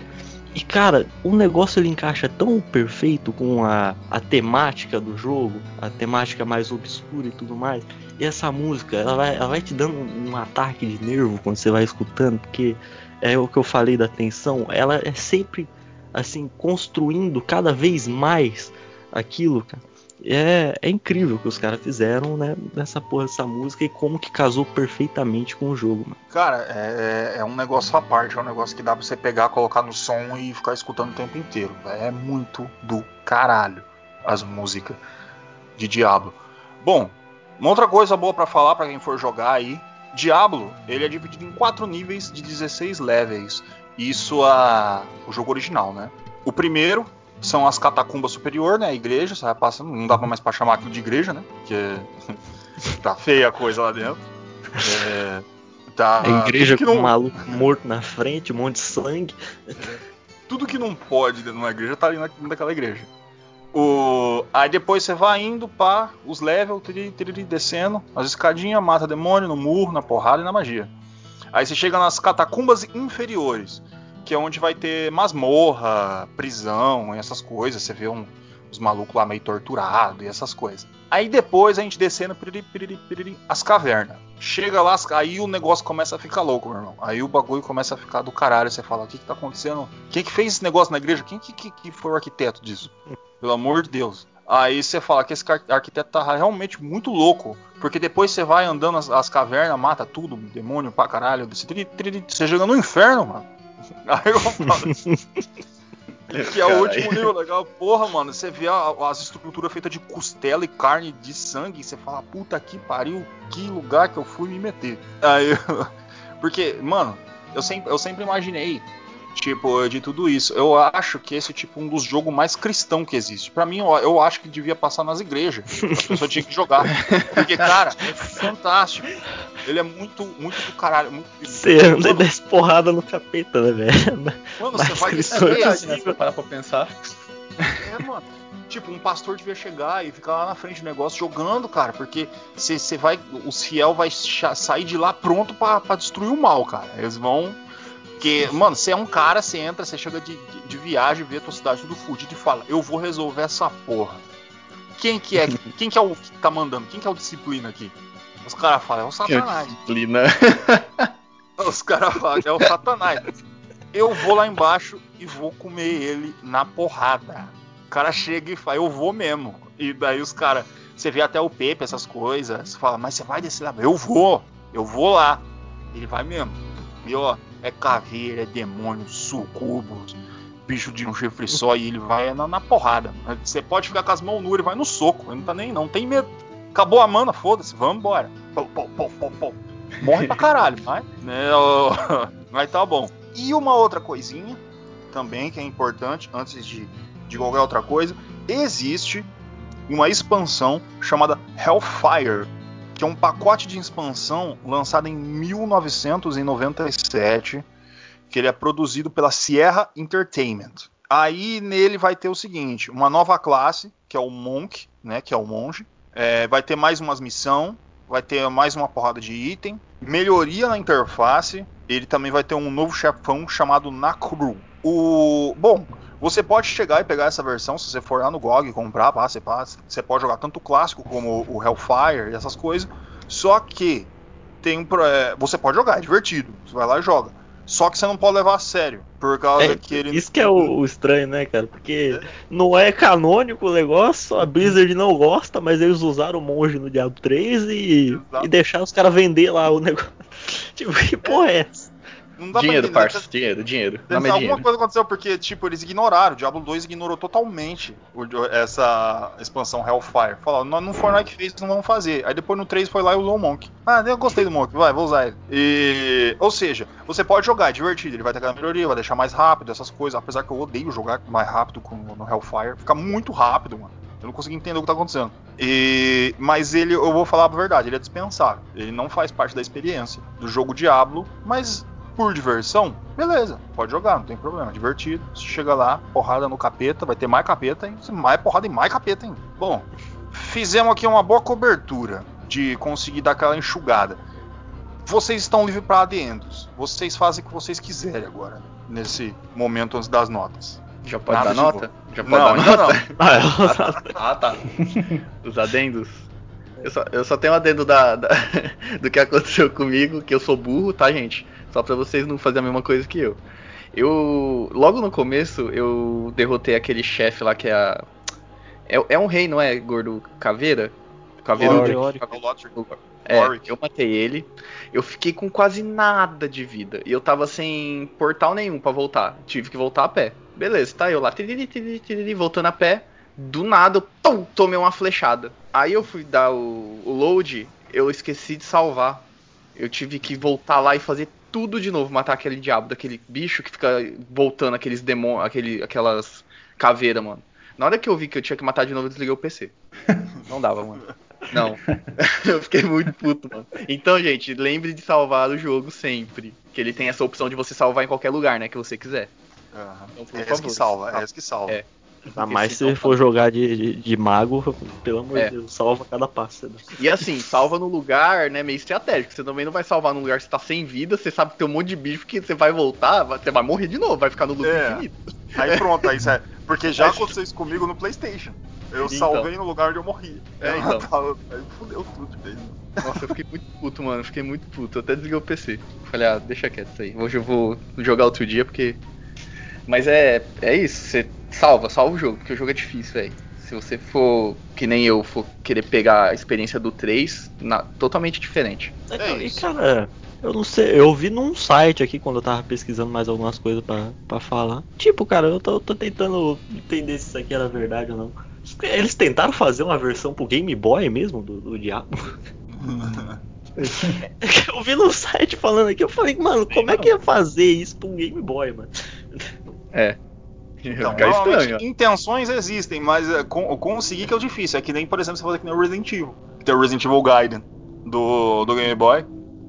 E cara, o negócio ele encaixa tão perfeito com a, a temática do jogo, a temática mais obscura e tudo mais. E essa música, ela vai, ela vai te dando um, ataque de nervo quando você vai escutando, porque é o que eu falei da tensão, ela é sempre assim construindo cada vez mais aquilo, cara. É, é incrível o que os caras fizeram, né, nessa porra dessa música e como que casou perfeitamente com o jogo, mano. Cara, é, é um negócio à parte, é um negócio que dá pra você pegar, colocar no som e ficar escutando o tempo inteiro. É muito do caralho as músicas de Diablo. Bom, uma outra coisa boa para falar para quem for jogar aí, Diablo, ele é dividido em quatro níveis de 16 levels. Isso a o jogo original, né? O primeiro são as catacumbas superior, né? A igreja, você passando, não dá mais pra chamar aquilo de igreja, né? Porque tá feia a coisa lá dentro. É, tá, a igreja com um maluco morto na frente, um monte de sangue. Tudo que não pode dentro de uma igreja tá ali naquela igreja. O... Aí depois você vai indo para os levels, descendo, as escadinhas, mata demônio no murro, na porrada e na magia. Aí você chega nas catacumbas inferiores que é onde vai ter masmorra, prisão, essas coisas. Você vê um, os malucos lá meio torturados e essas coisas. Aí depois a gente descendo piriri, piriri, piriri, as cavernas. Chega lá, aí o negócio começa a ficar louco, meu irmão. Aí o bagulho começa a ficar do caralho. Você fala: o que, que tá acontecendo? Quem que fez esse negócio na igreja? Quem que, que, que foi o arquiteto disso? Pelo amor de Deus. Aí você fala que esse arquiteto tá realmente muito louco. Porque depois você vai andando as, as cavernas, mata tudo, demônio pra caralho. Você, você chega no inferno, mano. Aí eu falo. que é o último nível legal. Porra, mano, você vê a, as estruturas feitas de costela e carne de sangue, você fala, puta que pariu, que lugar que eu fui me meter. Aí, porque, mano, eu sempre, eu sempre imaginei Tipo, de tudo isso. Eu acho que esse é tipo um dos jogos mais cristão que existe. Para mim, eu, eu, acho que devia passar nas igrejas. As pessoas tinham que jogar. Porque, cara, é fantástico. Ele é muito, muito do caralho. Muito... Você anda e desce porrada no capeta, né, velho? Mano, você vai descer. É, assim, né, se parar pra pensar. É, mano. Tipo, um pastor devia chegar e ficar lá na frente do negócio jogando, cara, porque você vai. Os fiel vai sair de lá pronto para destruir o mal, cara. Eles vão porque, mano, você é um cara, você entra, você chega de, de, de viagem, vê a tua cidade tudo fudido e fala, eu vou resolver essa porra. Quem que é? Quem que é o que tá mandando? Quem que é o disciplina aqui? Os caras falam, é o satanás. disciplina. Os caras falam, é o satanás. Eu vou lá embaixo e vou comer ele na porrada. O cara chega e fala, eu vou mesmo. E daí os caras, você vê até o Pepe, essas coisas, você fala, mas você vai descer lá? Eu vou, eu vou lá. Ele vai mesmo. E ó, é caveira, é demônio, sucubus, bicho de um chifre só e ele vai na, na porrada. Você pode ficar com as mãos nuas, ele vai no soco, ele não tá nem não tem medo. Acabou a mana, foda-se, vamos embora. Morre pra caralho, mas, né, mas tá bom. E uma outra coisinha também que é importante antes de, de qualquer outra coisa, existe uma expansão chamada Hellfire que é um pacote de expansão lançado em 1997, que ele é produzido pela Sierra Entertainment. Aí nele vai ter o seguinte, uma nova classe, que é o Monk, né, que é o monge, é, vai ter mais umas missão, vai ter mais uma porrada de item, melhoria na interface, ele também vai ter um novo chefão chamado Nakru. O bom, você pode chegar e pegar essa versão, se você for lá no GOG comprar, pá, você, passa, você pode jogar tanto o clássico como o Hellfire e essas coisas. Só que tem um, é, você pode jogar, é divertido. Você vai lá e joga. Só que você não pode levar a sério. Por causa é, que ele. Isso que é o, o estranho, né, cara? Porque é. não é canônico o negócio, a Blizzard não gosta, mas eles usaram o monge no Diablo 3 e, e deixaram os caras vender lá o negócio. tipo, que porra é essa? Não dá dinheiro, pra parça, dinheiro, dinheiro. Não alguma dinheiro. coisa aconteceu porque, tipo, eles ignoraram. O Diablo 2 ignorou totalmente essa expansão Hellfire. Falaram, não, não foi nós que fez, não vamos fazer. Aí depois no 3 foi lá e usou o Monk. Ah, eu gostei do Monk, vai, vou usar ele. E, ou seja, você pode jogar, é divertido. Ele vai ter aquela melhoria, vai deixar mais rápido, essas coisas. Apesar que eu odeio jogar mais rápido com, no Hellfire. Fica muito rápido, mano. Eu não consigo entender o que tá acontecendo. E, mas ele, eu vou falar a verdade, ele é dispensável. Ele não faz parte da experiência do jogo Diablo, mas por diversão, beleza, pode jogar, não tem problema, divertido. Você chega lá, porrada no capeta, vai ter mais capeta, hein? mais porrada e mais capeta ainda. Bom, fizemos aqui uma boa cobertura de conseguir dar aquela enxugada. Vocês estão livres para adendos. Vocês fazem o que vocês quiserem agora. nesse momento antes das notas. Já pode Nada dar nota? Já pode Não, dar ainda nota? ah, tá. Os adendos. Eu só, eu só tenho um adendo da, da- do que aconteceu comigo, que eu sou burro, tá, gente? Só pra vocês não fazerem a mesma coisa que eu. Eu. Logo no começo, eu derrotei aquele chefe lá que é a. É, é um rei, não é, gordo? Caveira? Caveira Loric. É eu matei ele. Eu fiquei com quase nada de vida. E eu tava sem portal nenhum pra voltar. Tive que voltar a pé. Beleza, tá eu lá, tiriri, tiriri, tiriri, voltando a pé. Do nada, eu pum, tomei uma flechada. Aí eu fui dar o, o load, eu esqueci de salvar. Eu tive que voltar lá e fazer tudo de novo, matar aquele diabo daquele bicho que fica voltando aqueles demônios, aquele, aquelas caveiras, mano. Na hora que eu vi que eu tinha que matar de novo, eu desliguei o PC. Não dava, mano. Não. eu fiquei muito puto, mano. Então, gente, lembre de salvar o jogo sempre. Que ele tem essa opção de você salvar em qualquer lugar, né? Que você quiser. Aham. Então, por É que favor, salva, é salva. essa que salva. É. Ainda mais se for jogar de, de, de mago, pelo amor É. de Deus, salva cada né? E assim, salva no lugar, né, meio estratégico. Você também não vai salvar num lugar que você tá sem vida, você sabe que tem um monte de bicho que você vai voltar, você vai morrer de novo, vai ficar no loop É. infinito. Aí pronto, aí sai. Porque já aconteceu isso comigo no Playstation. Eu Então. salvei no lugar onde eu morri. É, então. Aí fudeu tudo de vez. Nossa, eu fiquei muito puto, mano. Fiquei muito puto. Eu até desliguei o PC. Falei, ah, deixa quieto isso aí. Hoje eu vou jogar outro dia porque. Mas é, é isso, você salva, salva o jogo, porque o jogo é difícil, velho. Se você for, que nem eu, for querer pegar a experiência do 3, na- totalmente diferente. É e isso. cara, eu não sei, eu vi num site aqui quando eu tava pesquisando mais algumas coisas pra, pra falar. Tipo, cara, eu tô, eu tô tentando entender se isso aqui era verdade ou não. Eles tentaram fazer uma versão pro Game Boy mesmo do, do Diabo. eu vi num site falando aqui, eu falei, mano, como é que ia fazer isso pro Game Boy, mano? É. Então, normalmente, estranho. intenções existem, mas é, con- conseguir que é o difícil. É que nem, por exemplo, você fazer que nem o Resident Evil. Que tem o Resident Evil Gaiden do, do Game Boy.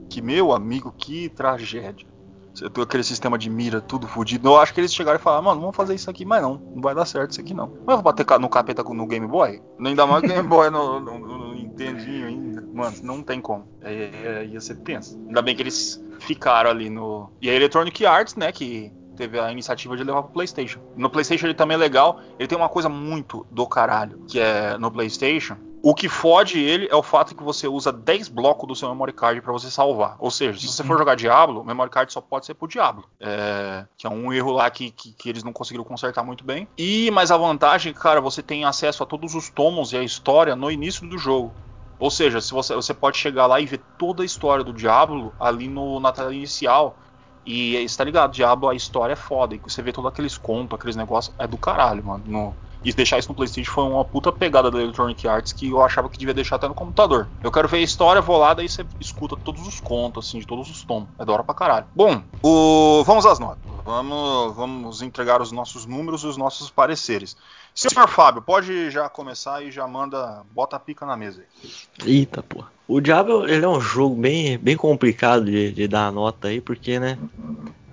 Que, meu amigo, que tragédia. Você tem aquele sistema de mira tudo fodido. Eu acho que eles chegaram e falaram, mano, vamos fazer isso aqui, mas não, não vai dar certo isso aqui não. Mas eu vou bater no capeta no Game Boy? Ainda mais o Game Boy no, no, no- Nintendinho ainda. Mano, não tem como. É, é, ia ser tenso. Ainda bem que eles ficaram ali no. E a Electronic Arts, né, que teve a iniciativa de levar pro PlayStation. No PlayStation ele também é legal. Ele tem uma coisa muito do caralho, que é no PlayStation. O que fode ele é o fato que você usa 10 blocos do seu memory card para você salvar. Ou seja, se você for jogar Diablo, o memory card só pode ser pro Diablo. É, que é um erro lá que, que, que eles não conseguiram consertar muito bem. E mais a vantagem, cara, você tem acesso a todos os tomos e a história no início do jogo. Ou seja, se você, você pode chegar lá e ver toda a história do Diablo ali no, na tela inicial. E você tá ligado, Diablo, a história é foda. E você vê todos aqueles contos, aqueles negócios, é do caralho, mano. No- e deixar isso no Playstation foi uma puta pegada da Electronic Arts que eu achava que devia deixar até no computador. Eu quero ver a história, vou lá, daí você escuta todos os contos, assim, de todos os tomos. É da hora pra caralho. Bom, o... vamos às notas. Vamos, vamos entregar os nossos números e os nossos pareceres. Senhor Fábio, pode já começar e já manda, bota a pica na mesa aí. Eita, porra. O Diablo, ele é um jogo bem, bem complicado de, de dar nota aí, porque, né,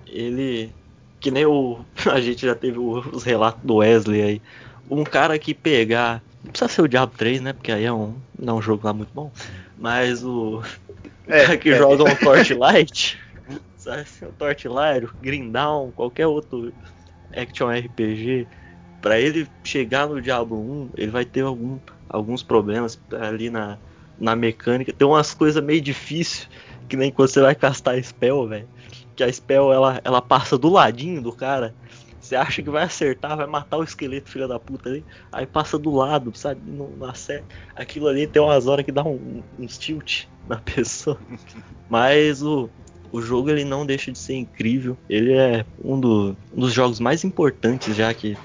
ele, que nem o, a gente já teve os relatos do Wesley aí, um cara que pegar, não precisa ser o Diablo 3, né, porque aí é um, não é um jogo lá muito bom, mas o, É, cara que é. joga um Torchlight, sabe, o Torchlight, o Green qualquer outro action RPG, pra ele chegar no Diablo 1, ele vai ter algum, alguns problemas ali na, na mecânica. Tem umas coisas meio difíceis, que nem quando você vai castar spell, velho. Que a spell ela, ela passa do ladinho do cara. Você acha que vai acertar, vai matar o esqueleto, filha da puta ali. Aí passa do lado, sabe? Não acerta. Aquilo ali tem umas horas que dá um, uns tilt na pessoa. Mas o, o jogo ele não deixa de ser incrível. Ele é um, do- um dos jogos mais importantes já que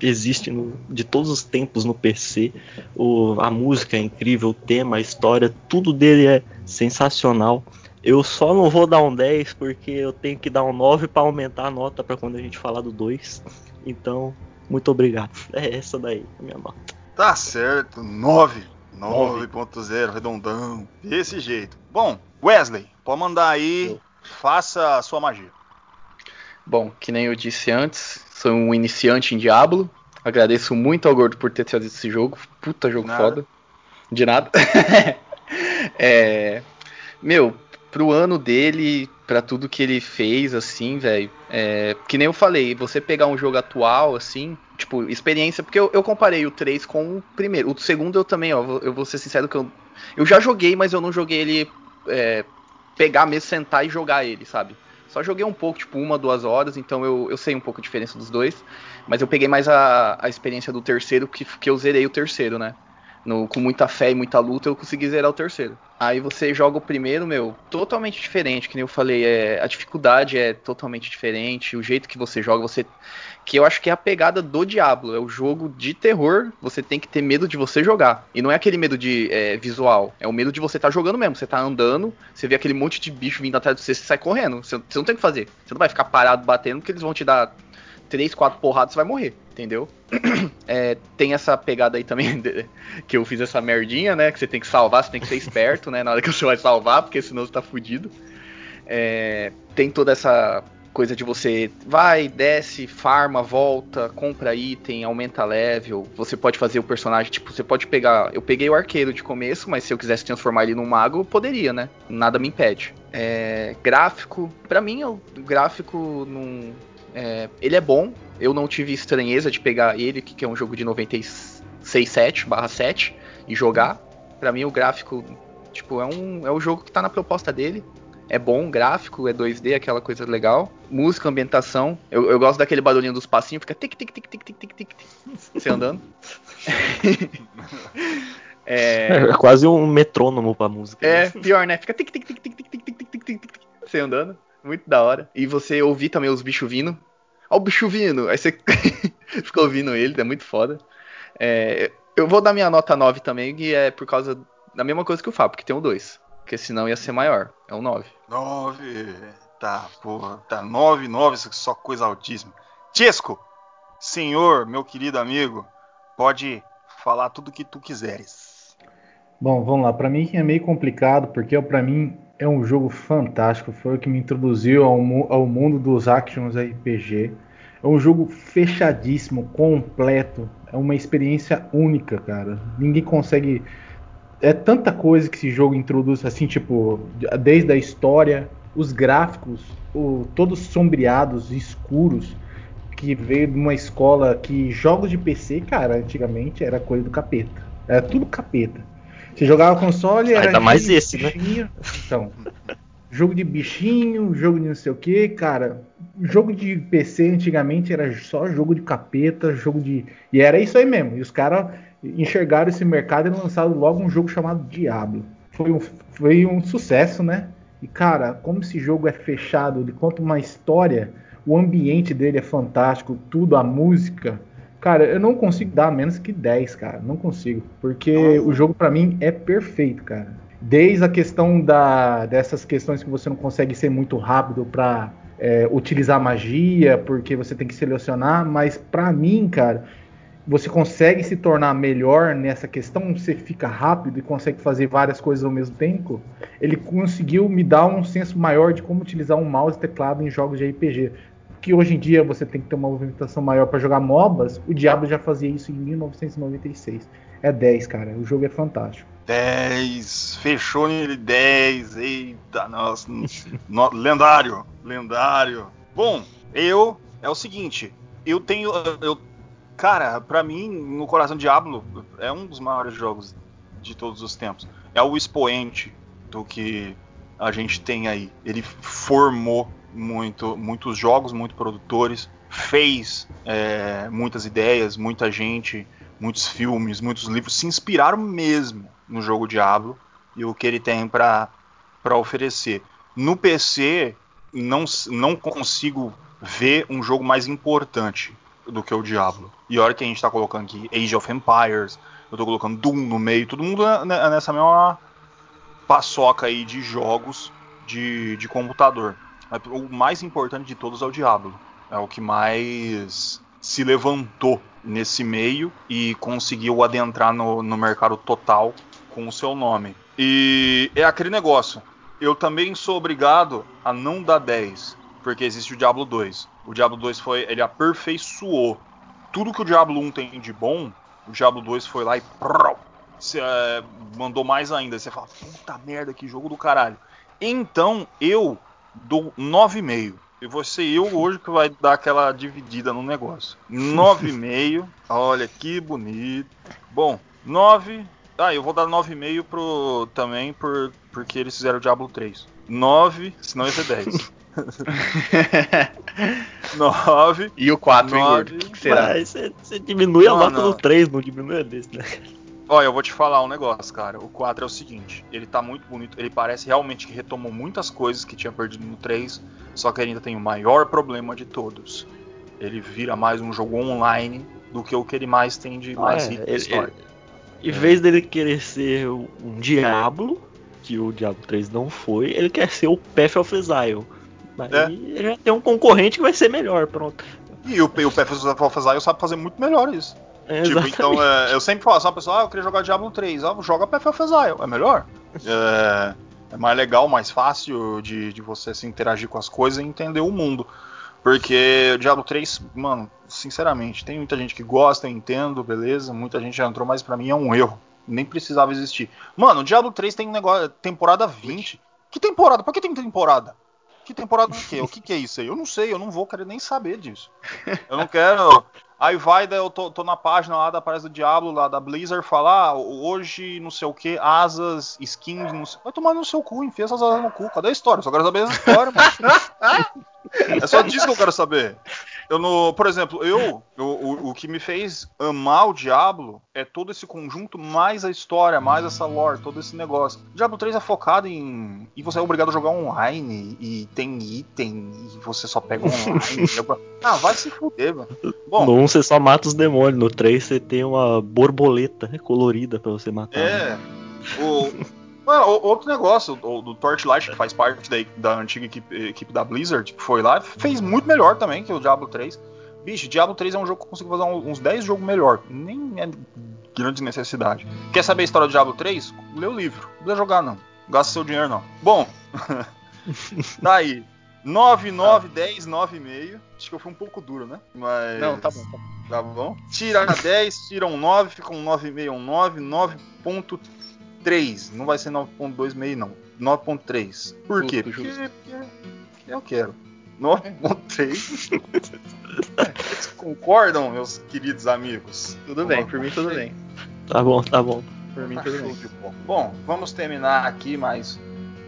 existe no- de todos os tempos no PC. O, a música é incrível, o tema, a história, tudo dele é sensacional. Eu só não vou dar um 10 porque eu tenho que dar um 9 para aumentar a nota para quando a gente falar do 2. Então, muito obrigado. É essa daí, a minha nota. Tá certo, 9. 9.0, redondão. Desse jeito. Bom, Wesley, pode mandar aí. Eu. Faça a sua magia. Bom, que nem eu disse antes, sou um iniciante em Diablo. Agradeço muito ao Gordo por ter trazido esse jogo. Puta jogo Nada. foda. De nada. é, meu, pro ano dele, para tudo que ele fez, assim, velho. É, que nem eu falei, você pegar um jogo atual, assim, tipo, experiência, porque eu, eu comparei o 3 com o primeiro. O segundo eu também, ó, eu vou ser sincero que eu, eu já joguei, mas eu não joguei ele é, pegar mesmo, sentar e jogar ele, sabe? Só joguei um pouco, tipo, uma, duas horas, então eu, eu sei um pouco a diferença dos dois. Mas eu peguei mais a, a experiência do terceiro, que, que eu zerei o terceiro, né? No, com muita fé e muita luta, eu consegui zerar o terceiro. Aí você joga o primeiro, meu, totalmente diferente, que nem eu falei, é, a dificuldade é totalmente diferente, o jeito que você joga, você. Que eu acho que é a pegada do Diablo, é o jogo de terror, você tem que ter medo de você jogar. E não é aquele medo de é, visual, é o medo de você estar tá jogando mesmo. Você tá andando, você vê aquele monte de bicho vindo atrás de você, você sai correndo. Você, você não tem o que fazer. Você não vai ficar parado batendo, porque eles vão te dar três, quatro porradas, você vai morrer, entendeu? É, tem essa pegada aí também, que eu fiz essa merdinha, né? Que você tem que salvar, você tem que ser esperto, né? Na hora que você vai salvar, porque senão você tá fudido. É, tem toda essa coisa de você vai, desce, farma, volta, compra item, aumenta level. Você pode fazer o personagem, tipo, você pode pegar. Eu peguei o arqueiro de começo, mas se eu quisesse transformar ele num mago, poderia, né? Nada me impede. É, gráfico, para mim, o gráfico não, é, ele é bom, eu não tive estranheza de pegar ele, que é um jogo de 96.7 barra 7, e jogar. Para mim o gráfico, tipo, é um, é um jogo que tá na proposta dele. É bom, gráfico, é 2D, aquela coisa legal. Música, ambientação. Eu, eu gosto daquele barulhinho dos passinhos, fica tic tic tic tic tic tic tic, você andando. é... é quase um metrônomo pra música. É, pior, né? Fica tic tic tic tic tic tic tic tic tic tic, você andando. Muito da hora. E você ouvir também os bichos vindo. Ó o bicho vindo. Aí você fica ouvindo ele, é muito foda. É, eu vou dar minha nota 9 também, que é por causa da mesma coisa que o Fábio, que tem um 2. Porque senão ia ser maior. É um 9. 9. Tá, porra. Tá 9, 9, só coisa altíssima. Chesco, senhor, meu querido amigo, pode falar tudo o que tu quiseres. Bom, vamos lá. Para mim é meio complicado, porque para mim é um jogo fantástico, foi o que me introduziu ao, ao mundo dos actions RPG. É um jogo fechadíssimo, completo, é uma experiência única, cara. Ninguém consegue. É tanta coisa que esse jogo introduz, assim, tipo, desde a história, os gráficos, o, todos sombreados, escuros, que veio de uma escola que jogos de PC, cara, antigamente era coisa do capeta. Era tudo capeta. Você jogava console, era. Ainda mais esse, né? Então. jogo de bichinho, jogo de não sei o que, cara. Jogo de PC antigamente era só jogo de capeta, jogo de. E era isso aí mesmo. E os caras enxergaram esse mercado e lançaram logo um jogo chamado Diablo. Foi um, foi um sucesso, né? E cara, como esse jogo é fechado, ele conta uma história, o ambiente dele é fantástico, tudo, a música, Cara, eu não consigo dar menos que 10, cara. Não consigo. Porque o jogo para mim é perfeito, cara. Desde a questão da, dessas questões que você não consegue ser muito rápido para é, utilizar magia, porque você tem que selecionar, mas para mim, cara, você consegue se tornar melhor nessa questão, você fica rápido e consegue fazer várias coisas ao mesmo tempo. Ele conseguiu me dar um senso maior de como utilizar um mouse e teclado em jogos de RPG que hoje em dia você tem que ter uma movimentação maior para jogar MOBAs, o Diablo já fazia isso em 1996. É 10, cara. O jogo é fantástico. 10, fechou nele 10. Eita, nossa. no, lendário, lendário. Bom, eu é o seguinte, eu tenho eu cara, para mim, no coração Diablo é um dos maiores jogos de todos os tempos. É o expoente do que a gente tem aí. Ele formou muito, muitos jogos, muitos produtores, fez é, muitas ideias, muita gente, muitos filmes, muitos livros se inspiraram mesmo no jogo Diablo e o que ele tem para oferecer. No PC, não, não consigo ver um jogo mais importante do que o Diablo. E olha que a gente está colocando aqui Age of Empires, eu estou colocando Doom no meio, todo mundo nessa mesma paçoca aí de jogos de, de computador. O mais importante de todos é o Diablo. É o que mais se levantou nesse meio e conseguiu adentrar no, no mercado total com o seu nome. E é aquele negócio. Eu também sou obrigado a não dar 10, porque existe o Diablo 2. O Diablo 2 foi, ele aperfeiçoou tudo que o Diablo 1 tem de bom. O Diablo 2 foi lá e prrr, cê, é, mandou mais ainda. Você fala, puta merda, que jogo do caralho. Então eu dou 9,5. E você e eu hoje que vai dar aquela dividida no negócio. 9,5. Olha que bonito. Bom, 9. Ah, eu vou dar 9,5 pro também por porque eles fizeram o Diablo 3. 9, senão ia ser 10. 9. E o 4, hein, gordo? O que, que será? Você diminui a nota do 3, não diminui a desse, né? Olha, eu vou te falar um negócio, cara. O 4 é o seguinte: ele tá muito bonito. Ele parece realmente que retomou muitas coisas que tinha perdido no 3. Só que ele ainda tem o maior problema de todos. Ele vira mais um jogo online do que o que ele mais tem de mais é, ele, história. Ele, em vez dele querer ser um Diablo, que o Diablo 3 não foi, ele quer ser o Path of Exile. Aí É. ele já tem um concorrente que vai ser melhor, pronto. E o, o Path of Exile sabe fazer muito melhor isso. É, Tipo, então, é, eu sempre falo assim, a pessoa, ah, eu queria jogar Diablo 3, ah, joga Path of Exile, é melhor. É, é mais legal, mais fácil de, de você se interagir com as coisas e entender o mundo. Porque o Diablo 3, mano, sinceramente, tem muita gente que gosta, entendo, beleza, muita gente já entrou, mas pra mim é um erro. Nem precisava existir. Mano, o Diablo 3 tem um negócio, temporada 20. Que temporada? Por que tem temporada? Que temporada do quê? O que, que é isso aí? Eu não sei, eu não vou querer nem saber disso. Eu não quero. Aí vai, daí eu tô, tô na página lá da parada do Diablo, lá da Blizzard, falar, ah, hoje não sei o que, asas, skins, não sei. Vai tomar no seu cu, enfia essas asas no cu. Cadê a história? Eu só quero saber essa história, mano. É só disso que eu quero saber. Eu no, por exemplo, eu, eu- o, o que me fez amar o Diablo é todo esse conjunto, mais a história, mais essa lore, todo esse negócio. O Diablo 3 é focado em. E você é obrigado a jogar online, e tem item, e você só pega online. ah, vai se fuder, mano. Bom, No 1 você só mata os demônios, no 3 você tem uma borboleta colorida pra você matar. É. O, Mano, outro negócio, o do Torchlight, que faz parte da, da antiga equipe, equipe da Blizzard, que foi lá, fez muito melhor também que o Diablo 3. Bicho, Diablo 3 é um jogo que eu consigo fazer uns 10 jogos melhor. Nem é grande necessidade. Quer saber a história do Diablo 3? Lê o livro. Não precisa jogar, não. Gasta seu dinheiro, não. Bom, tá aí. 9, 9, 10, 9,5. Acho que eu fui um pouco duro, né? Mas. Não, tá bom. Tá bom. Tá bom. Tira 10, tira um 9, fica um 9,5, um 9, 9.3. Não vai ser 9.26 não. 9.3. Por quê? Porque, porque eu quero. 9.3. Vocês concordam, meus queridos amigos? Tudo bem, por mim tudo bem. Tá bom, tá bom. Por mim tudo bem. Bom, vamos terminar aqui mais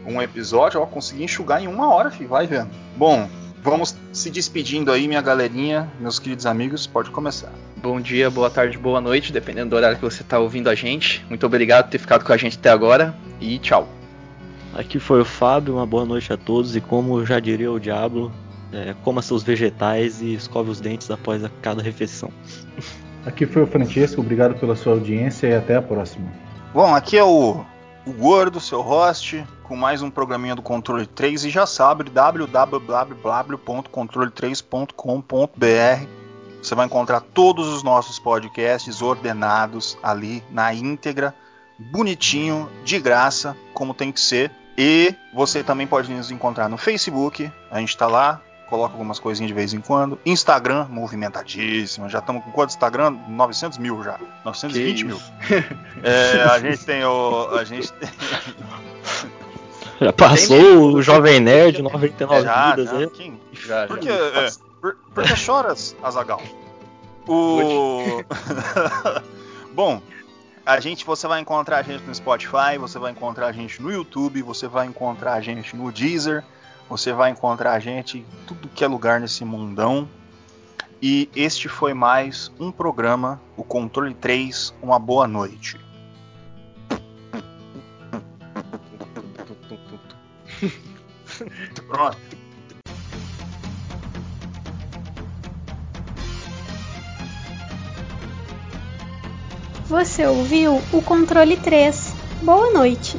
um episódio. Ó, consegui enxugar em uma hora, filho. Vai vendo. Bom, vamos se despedindo aí, minha galerinha, meus queridos amigos. Pode começar. Bom dia, boa tarde, boa noite, dependendo do horário que você está ouvindo a gente. Muito obrigado por ter ficado com a gente até agora e tchau. Aqui foi o Fábio, uma boa noite a todos e como já diria o Diablo, é, coma seus vegetais e escove os dentes após a cada refeição. Aqui foi o Francesco, obrigado pela sua audiência e até a próxima. Bom, aqui é o, o Gordo, seu host, com mais um programinha do Controle 3 e já sabe, www.controle3.com.br Você vai encontrar todos os nossos podcasts ordenados ali na íntegra, bonitinho, de graça, como tem que ser. E você também pode nos encontrar no Facebook, a gente tá lá, coloca algumas coisinhas de vez em quando. Instagram, movimentadíssimo, já estamos com quanto Instagram? 900 mil já, 920 Que mil. É, a gente tem o. A gente tem. Já passou o Jovem Nerd, 99 Já, vidas já, aí. quem- Já, Por já. que, é, por, por que choras, Azagal? O. Bom, a gente, você vai encontrar a gente no Spotify, você vai encontrar a gente no YouTube, você vai encontrar a gente no Deezer, você vai encontrar a gente em tudo que é lugar nesse mundão. E este foi mais um programa, o Controle 3, uma boa noite. Pronto. Você ouviu o controle 3. Boa noite.